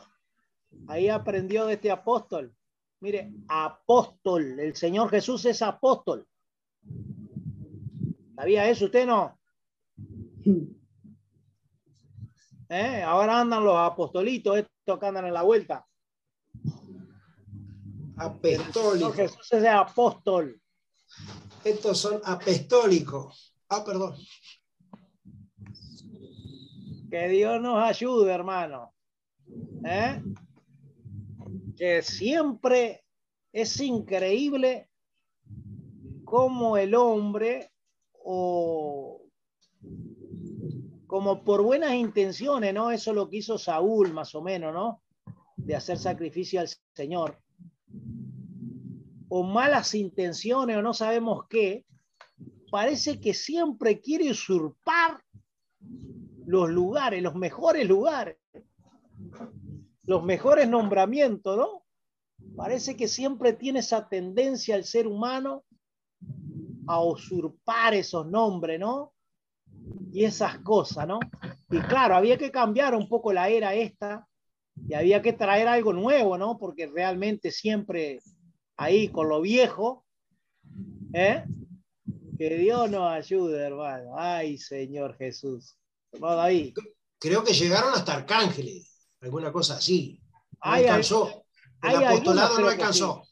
Ahí aprendió de este apóstol. Mire, apóstol, el Señor Jesús es apóstol. ¿Sabía eso usted no? ¿Eh? Ahora andan los apostolitos, estos que andan en la vuelta. Apostólicos. Jesús es el apóstol. Estos son apostólicos. Ah, perdón. Que Dios nos ayude, hermano. ¿Eh? Que siempre es increíble cómo el hombre o como por buenas intenciones, ¿no? Eso es lo que hizo Saúl, más o menos, ¿no? De hacer sacrificio al Señor. O malas intenciones, o no sabemos qué, parece que siempre quiere usurpar los lugares, los mejores lugares, los mejores nombramientos, ¿no? Parece que siempre tiene esa tendencia el ser humano a usurpar esos nombres, ¿no? Y esas cosas, ¿no? Y claro, había que cambiar un poco la era esta y había que traer algo nuevo, ¿no? Porque realmente siempre ahí con lo viejo ¿Eh? Que Dios nos ayude, hermano. Ay, Señor Jesús. Hermano David. Creo que llegaron hasta Arcángeles, alguna cosa así. No Hay alcanzó. al- El hay apostolado algunos, no alcanzó.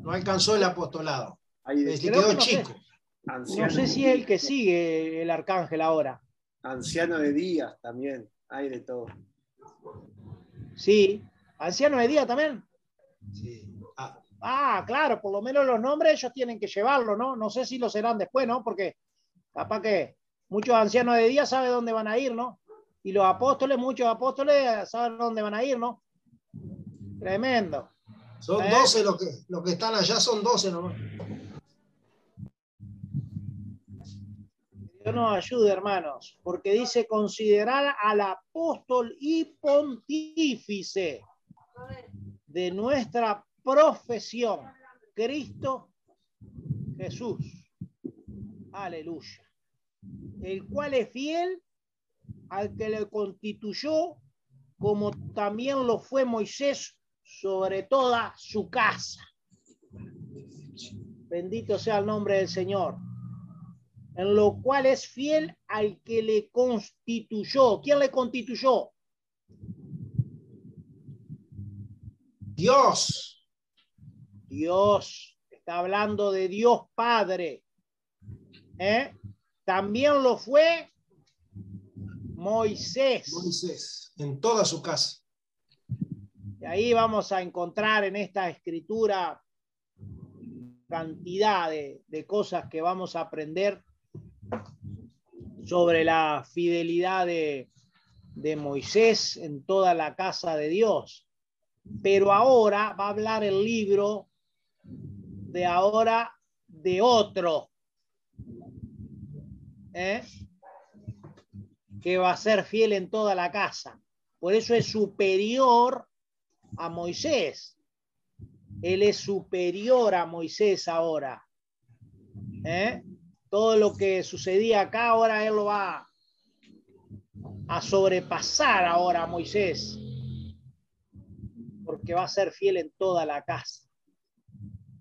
No alcanzó el apostolado. Creo quedó que no sé. chico. No anciano, sé si es el que sigue el arcángel ahora. anciano de días también. Hay de todo. Sí. Anciano de día también. Sí. Ah, claro, por lo menos los nombres ellos tienen que llevarlo, ¿no? No sé si lo serán después, ¿no? Porque capaz que muchos ancianos de día saben dónde van a ir, ¿no? Y los apóstoles, muchos apóstoles saben dónde van a ir, ¿no? Tremendo. son ¿Eh? 12 los que, los que están allá, son 12 nomás. Dios nos ayude, hermanos, porque dice considerar al apóstol y pontífice de nuestra profesión, Cristo Jesús. Aleluya. El cual es fiel al que le constituyó, como también lo fue Moisés sobre toda su casa. Bendito sea el nombre del Señor en lo cual es fiel al que le constituyó. ¿Quién le constituyó? Dios. Dios. Está hablando de Dios Padre. ¿Eh? También lo fue Moisés. Moisés, en toda su casa. Y ahí vamos a encontrar en esta escritura cantidad de, de cosas que vamos a aprender sobre la fidelidad de, de Moisés en toda la casa de Dios. Pero ahora va a hablar el libro de ahora de otro, ¿eh? que va a ser fiel en toda la casa. Por eso es superior a Moisés. Él es superior a Moisés ahora. ¿eh? Todo lo que sucedía acá, ahora él lo va a sobrepasar ahora a Moisés. Porque va a ser fiel en toda la casa.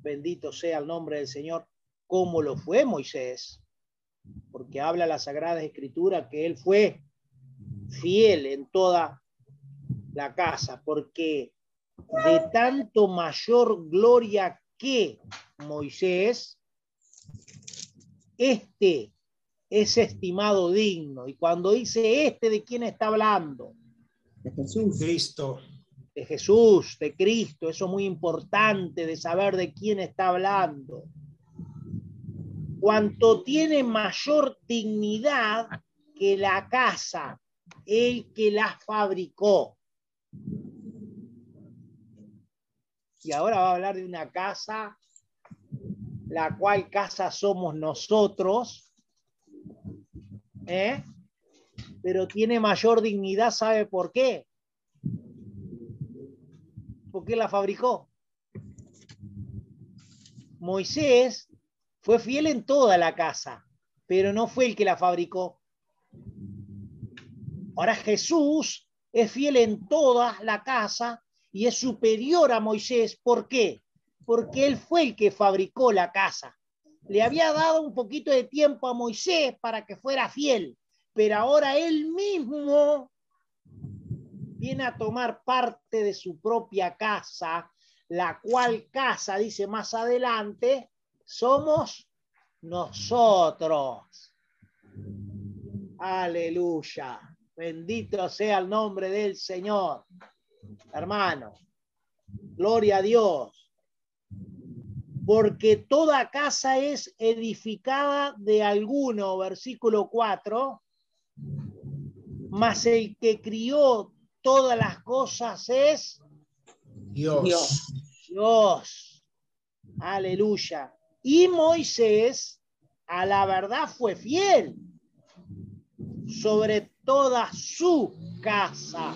Bendito sea el nombre del Señor, como lo fue Moisés. Porque habla la Sagrada Escritura que él fue fiel en toda la casa, porque de tanto mayor gloria que Moisés, este es estimado digno. Y cuando dice este, ¿de quién está hablando? De Jesús. Cristo. De Jesús, de Cristo. Eso es muy importante de saber de quién está hablando. Cuanto tiene mayor dignidad que la casa, el que la fabricó. Y ahora va a hablar de una casa, la cual casa somos nosotros, ¿eh? pero tiene mayor dignidad, ¿sabe por qué? Porque la fabricó. Moisés fue fiel en toda la casa, pero no fue el que la fabricó. Ahora Jesús es fiel en toda la casa y es superior a Moisés. ¿Por qué? Porque él fue el que fabricó la casa. Le había dado un poquito de tiempo a Moisés para que fuera fiel, pero ahora él mismo viene a tomar parte de su propia casa, la cual casa, dice más adelante, somos nosotros. Aleluya. Bendito sea el nombre del Señor. Hermano, gloria a Dios. Porque toda casa es edificada de alguno, versículo 4, mas el que crió todas las cosas es Dios. Dios. Dios. Aleluya. Y Moisés a la verdad fue fiel sobre toda su casa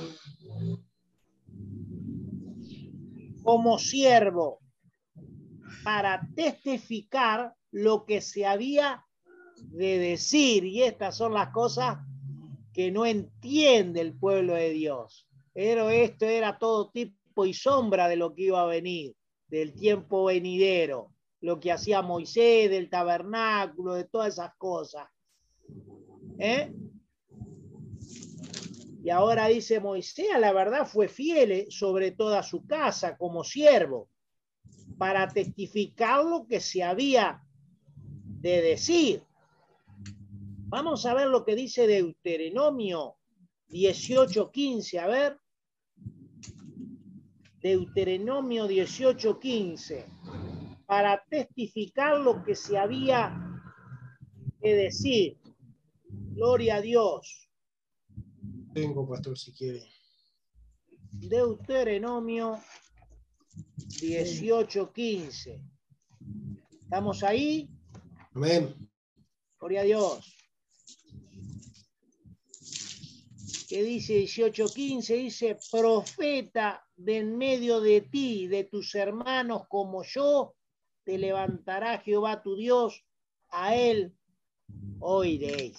como siervo para testificar lo que se había de decir. Y estas son las cosas que no entiende el pueblo de Dios. Pero esto era todo tipo y sombra de lo que iba a venir, del tiempo venidero. lo que hacía Moisés, del tabernáculo, de todas esas cosas. ¿Eh? Y ahora dice Moisés, la verdad fue fiel eh, sobre toda su casa como siervo para testificar lo que se había de decir. Vamos a ver lo que dice Deuteronomio 18:15, a ver. Deuteronomio 18:15, para testificar lo que se había de decir. Gloria a Dios. Tengo, pastor, si quiere. Deuteronomio 18:15. ¿Estamos ahí? Amén. Gloria a Dios. ¿Qué dice 18:15? Dice, profeta de en medio de ti, de tus hermanos como yo, te levantará Jehová tu Dios, a él oiréis.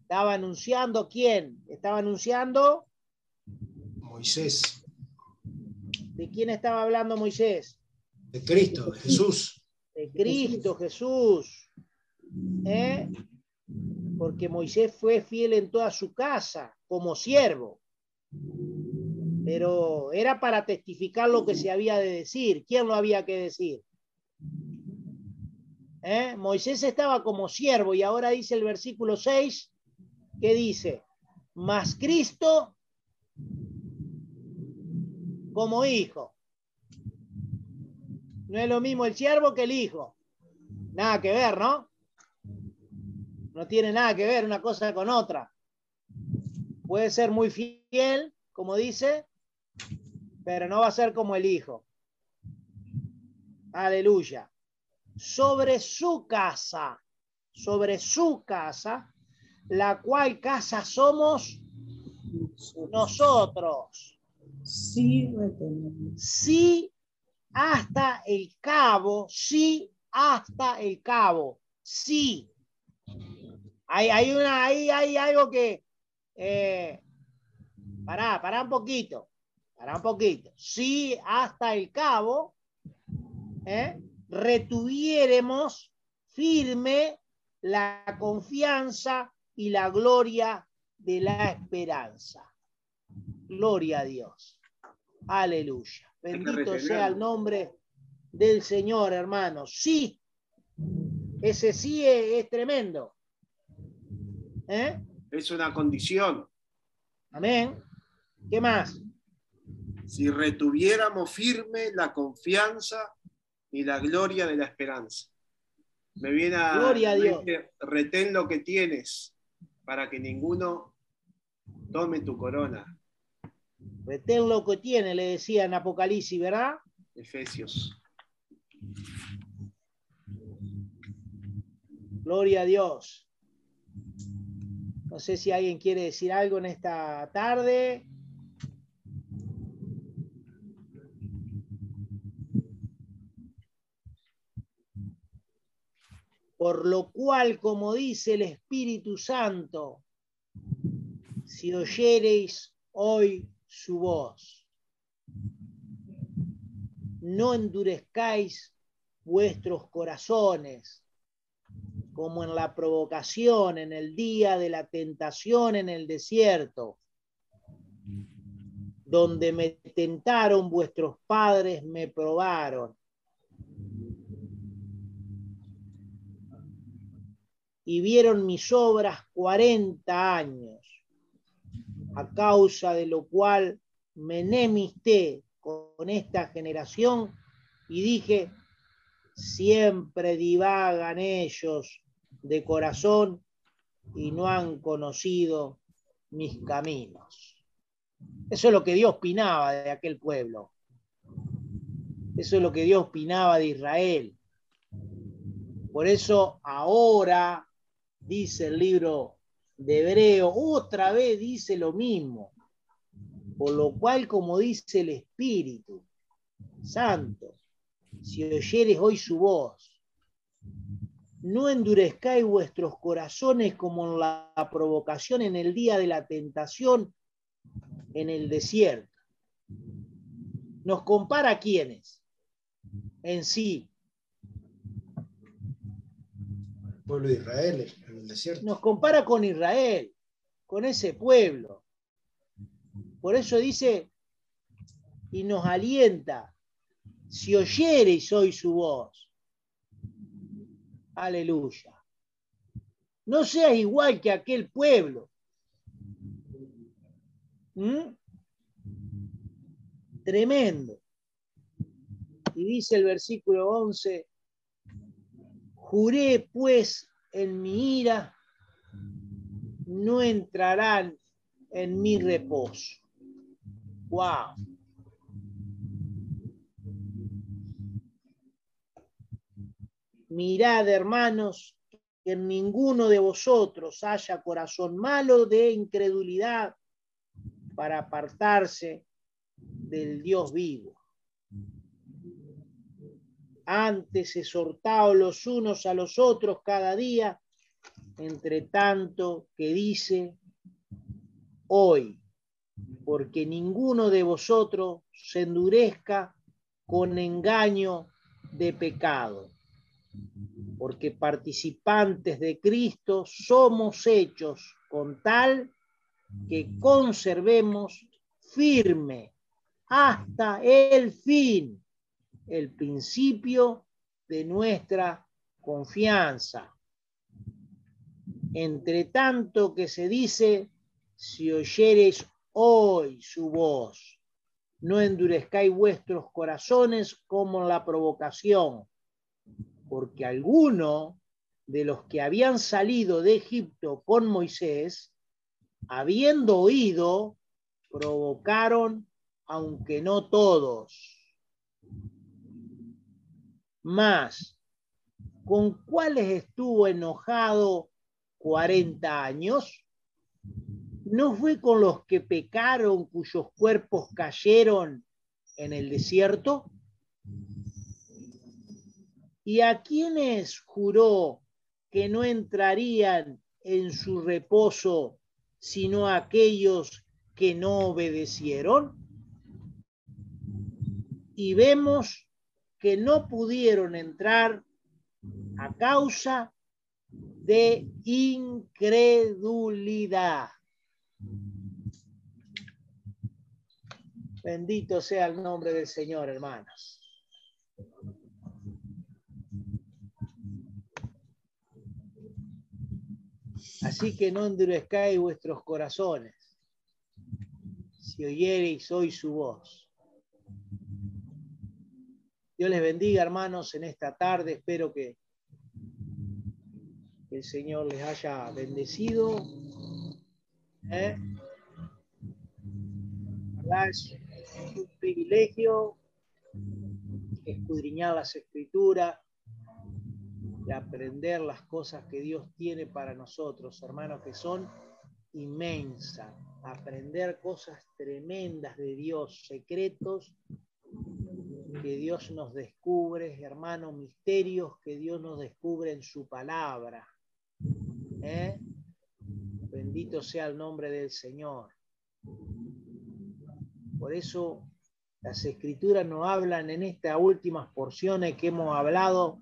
Estaba anunciando quién? Estaba anunciando Moisés. ¿De quién estaba hablando Moisés? De Cristo, de Jesús. De Cristo Jesús. ¿Eh? Porque Moisés fue fiel en toda su casa como siervo. Pero era para testificar lo que se había de decir. ¿Quién lo había que decir? ¿Eh? Moisés estaba como siervo y ahora dice el versículo 6 que dice, más Cristo como hijo. No es lo mismo el siervo que el hijo. Nada que ver, ¿no? No tiene nada que ver una cosa con otra. Puede ser muy fiel, como dice, pero no va a ser como el hijo. Aleluya. Sobre su casa, sobre su casa, la cual casa somos nosotros. Sí, Sí hasta el cabo, sí hasta el cabo, sí. Hay, hay, una, hay, hay algo que... Eh, pará, pará un poquito, pará un poquito. Sí hasta el cabo, eh, retuviéremos firme la confianza y la gloria de la esperanza. Gloria a Dios. Aleluya. Bendito sea el nombre del Señor, hermanos. Sí, ese sí es, es tremendo. ¿Eh? Es una condición. Amén. ¿Qué más? Si retuviéramos firme la confianza y la gloria de la esperanza. Me viene a, Gloria a Dios. retén lo que tienes para que ninguno tome tu corona. Retén lo que tiene, le decía en Apocalipsis, ¿verdad? Efesios. Gloria a Dios. No sé si alguien quiere decir algo en esta tarde. Por lo cual, como dice el Espíritu Santo, si oyereis hoy su voz, no endurezcáis vuestros corazones como en la provocación, en el día de la tentación en el desierto, donde me tentaron vuestros padres, me probaron. Y vieron mis obras cuarenta años, a causa de lo cual me enemisté con esta generación y dije, siempre divagan ellos de corazón y no han conocido mis caminos. Eso es lo que Dios opinaba de aquel pueblo. Eso es lo que Dios opinaba de Israel. Por eso ahora, dice el libro de Hebreo, otra vez dice lo mismo. Por lo cual, como dice el Espíritu Santo, si oyeres hoy su voz, no endurezcáis vuestros corazones como en la provocación en el día de la tentación en el desierto. ¿Nos compara a quiénes? en sí. El pueblo de Israel en el desierto. Nos compara con Israel, con ese pueblo. Por eso dice, y nos alienta, si oyereis hoy su voz. Aleluya. No seas igual que aquel pueblo. ¿Mm? Tremendo. Y dice el versículo 11, juré pues en mi ira, no entrarán en mi reposo. Wow. Mirad, hermanos, que en ninguno de vosotros haya corazón malo de incredulidad para apartarse del Dios vivo. Antes exhortaos los unos a los otros cada día, entre tanto que dice hoy, porque ninguno de vosotros se endurezca con engaño de pecado, porque participantes de Cristo somos hechos con tal que conservemos firme hasta el fin el principio de nuestra confianza. Entre tanto que se dice, si oyeres hoy su voz, no endurezcáis vuestros corazones como en la provocación, porque alguno de los que habían salido de Egipto con Moisés, habiendo oído, provocaron, aunque no todos. Más, ¿con cuáles estuvo enojado 40 años? ¿No fue con los que pecaron cuyos cuerpos cayeron en el desierto? ¿Y a quienes juró que no entrarían en su reposo sino a aquellos que no obedecieron? Y vemos que no pudieron entrar a causa de incredulidad. Bendito sea el nombre del Señor, hermanos. Así que no endurezcáis vuestros corazones, si oyereis hoy su voz. Dios les bendiga, hermanos, en esta tarde. Espero que el Señor les haya bendecido. ¿Eh? Es un privilegio escudriñar las escrituras y aprender las cosas que Dios tiene para nosotros, hermanos, que son inmensas. Aprender cosas tremendas de Dios, secretos que Dios nos descubre, hermano, misterios que Dios nos descubre en su palabra. ¿Eh? Bendito sea el nombre del Señor. Por eso las escrituras nos hablan en estas últimas porciones que hemos hablado,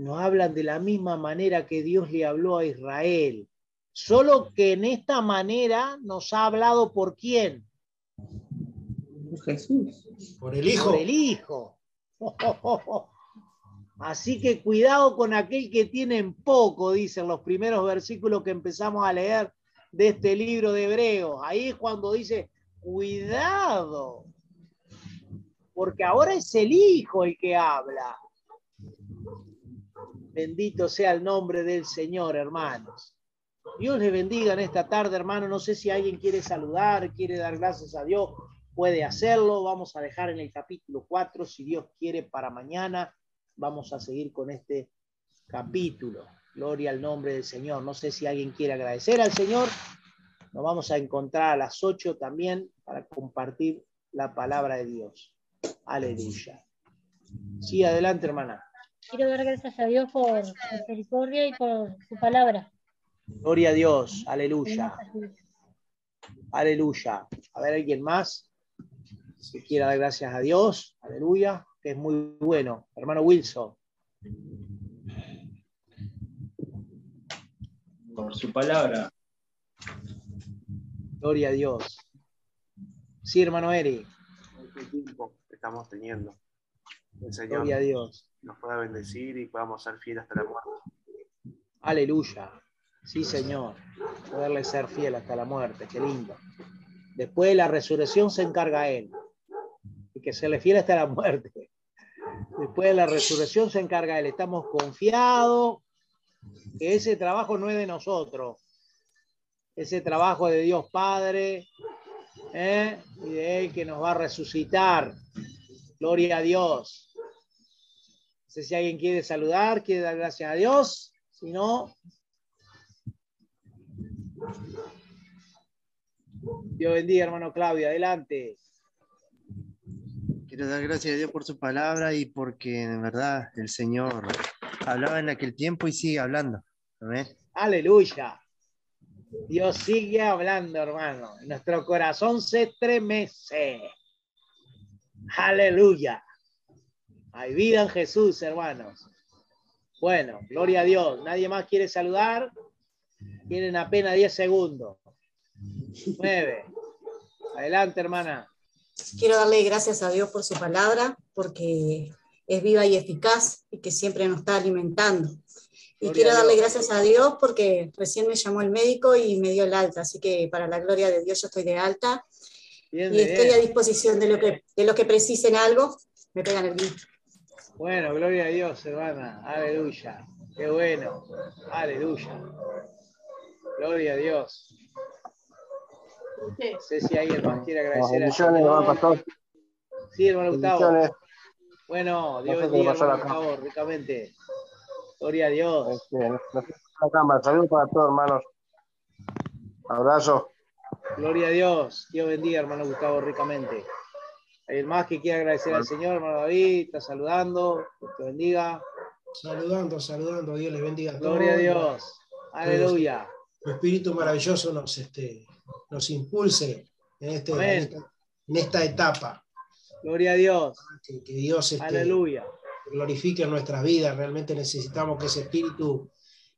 nos hablan de la misma manera que Dios le habló a Israel. Solo que en esta manera nos ha hablado por quién? Jesús. Por el Hijo. Por el Hijo. Así que cuidado con aquel que tienen poco, dicen los primeros versículos que empezamos a leer de este libro de Hebreos. Ahí es cuando dice, cuidado, porque ahora es el Hijo el que habla. Bendito sea el nombre del Señor, hermanos. Dios les bendiga en esta tarde, hermano. No sé si alguien quiere saludar, quiere dar gracias a Dios, puede hacerlo. Vamos a dejar en el capítulo 4, si Dios quiere, para mañana. Vamos a seguir con este capítulo. Gloria al nombre del Señor. No sé si alguien quiere agradecer al Señor. Nos vamos a encontrar a las 8 también para compartir la palabra de Dios. Aleluya. Sí, adelante, hermana. Quiero dar gracias a Dios por su misericordia y por su palabra. Gloria a Dios. Aleluya. Aleluya. A ver, ¿alguien más? Si quiera dar gracias a Dios. Aleluya. que es muy bueno. Hermano Wilson. Por su palabra. Gloria a Dios. Sí, hermano Eri. Este tiempo que estamos teniendo. El Señor Gloria a Dios. nos pueda bendecir y podamos ser fieles hasta la muerte. Aleluya. Sí, Señor. Poderle ser fiel hasta la muerte. Qué lindo. Después de la resurrección se encarga Él. Y que se le fiel hasta la muerte. Después de la resurrección se encarga Él. Estamos confiados que ese trabajo no es de nosotros. Ese trabajo de Dios Padre ¿eh? y de Él que nos va a resucitar. Gloria a Dios. No sé si alguien quiere saludar, quiere dar gracias a Dios. Si no, Dios bendiga, hermano Claudio. Adelante. Quiero dar gracias a Dios por su palabra y porque en verdad el Señor hablaba en aquel tiempo y sigue hablando. Amén. Aleluya. Dios sigue hablando, hermano. Nuestro corazón se estremece. Aleluya. Hay vida en Jesús, hermanos. Bueno, gloria a Dios. ¿Nadie más quiere saludar? Tienen apenas 10 segundos. 9. Adelante, hermana. Quiero darle gracias a Dios por su palabra, porque es viva y eficaz y que siempre nos está alimentando. Y Gloria quiero darle gracias a Dios porque recién me llamó el médico y me dio el alta, así que para la gloria de Dios yo estoy de alta Bien, y bien. estoy a disposición de lo que, de lo que precisen algo, me pegan el grito. Bueno, gloria a Dios, hermana. Aleluya. Qué bueno. Aleluya. Gloria a Dios. No sé si alguien más quiere agradecer Bendiciones, hermano pastor. Sí, hermano Gustavo. Bendiciones. Bueno, Dios No sé qué bendiga, hermano. Gustavo, ricamente. Gloria a Dios. Este. Saludos para todos, hermanos. Abrazo. Gloria a Dios. Dios bendiga, hermano Gustavo, ricamente. ¿Hay más que quiera agradecer al Señor, hermano David? Está saludando. Dios te bendiga. Saludando, saludando, Dios les bendiga a todos. Gloria a Dios. Aleluya. Tu espíritu maravilloso nos, este, nos impulse en, este, en, esta, en esta etapa. Gloria a Dios. Que, que Dios este, Aleluya. glorifique en nuestras vidas. Realmente necesitamos que ese espíritu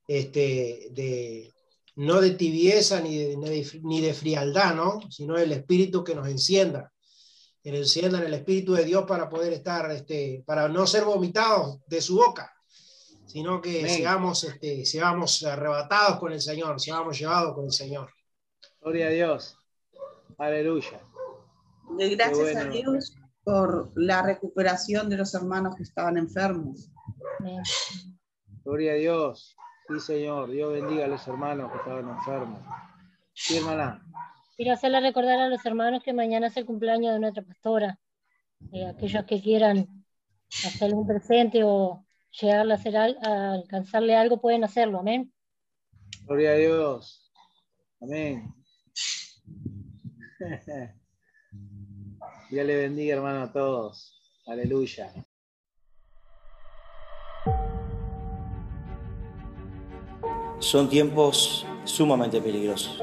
este, de, no de tibieza ni de, ni de- ni de frialdad, ¿no? sino el espíritu que nos encienda. Que nos encienda en el espíritu de Dios para poder estar, este, para no ser vomitados de su boca, sino que Amén. seamos, este, seamos arrebatados con el Señor, seamos llevados con el Señor. Gloria a Dios. Aleluya. Gracias bueno. a Dios por la recuperación de los hermanos que estaban enfermos. Gloria a Dios. Sí, Señor. Dios bendiga a los hermanos que estaban enfermos. Sí, hermana. Quiero hacerle recordar a los hermanos que mañana es el cumpleaños de nuestra pastora. Eh, aquellos que quieran hacerle un presente o llegarle a, hacer al- a alcanzarle algo pueden hacerlo, amén. Gloria a Dios. Amén. Dios le bendiga, hermano, a todos. Aleluya. Son tiempos sumamente peligrosos.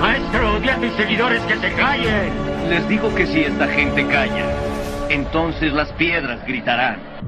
Maestro, di a tus seguidores que se callen. Les digo que si esta gente calla, entonces las piedras gritarán.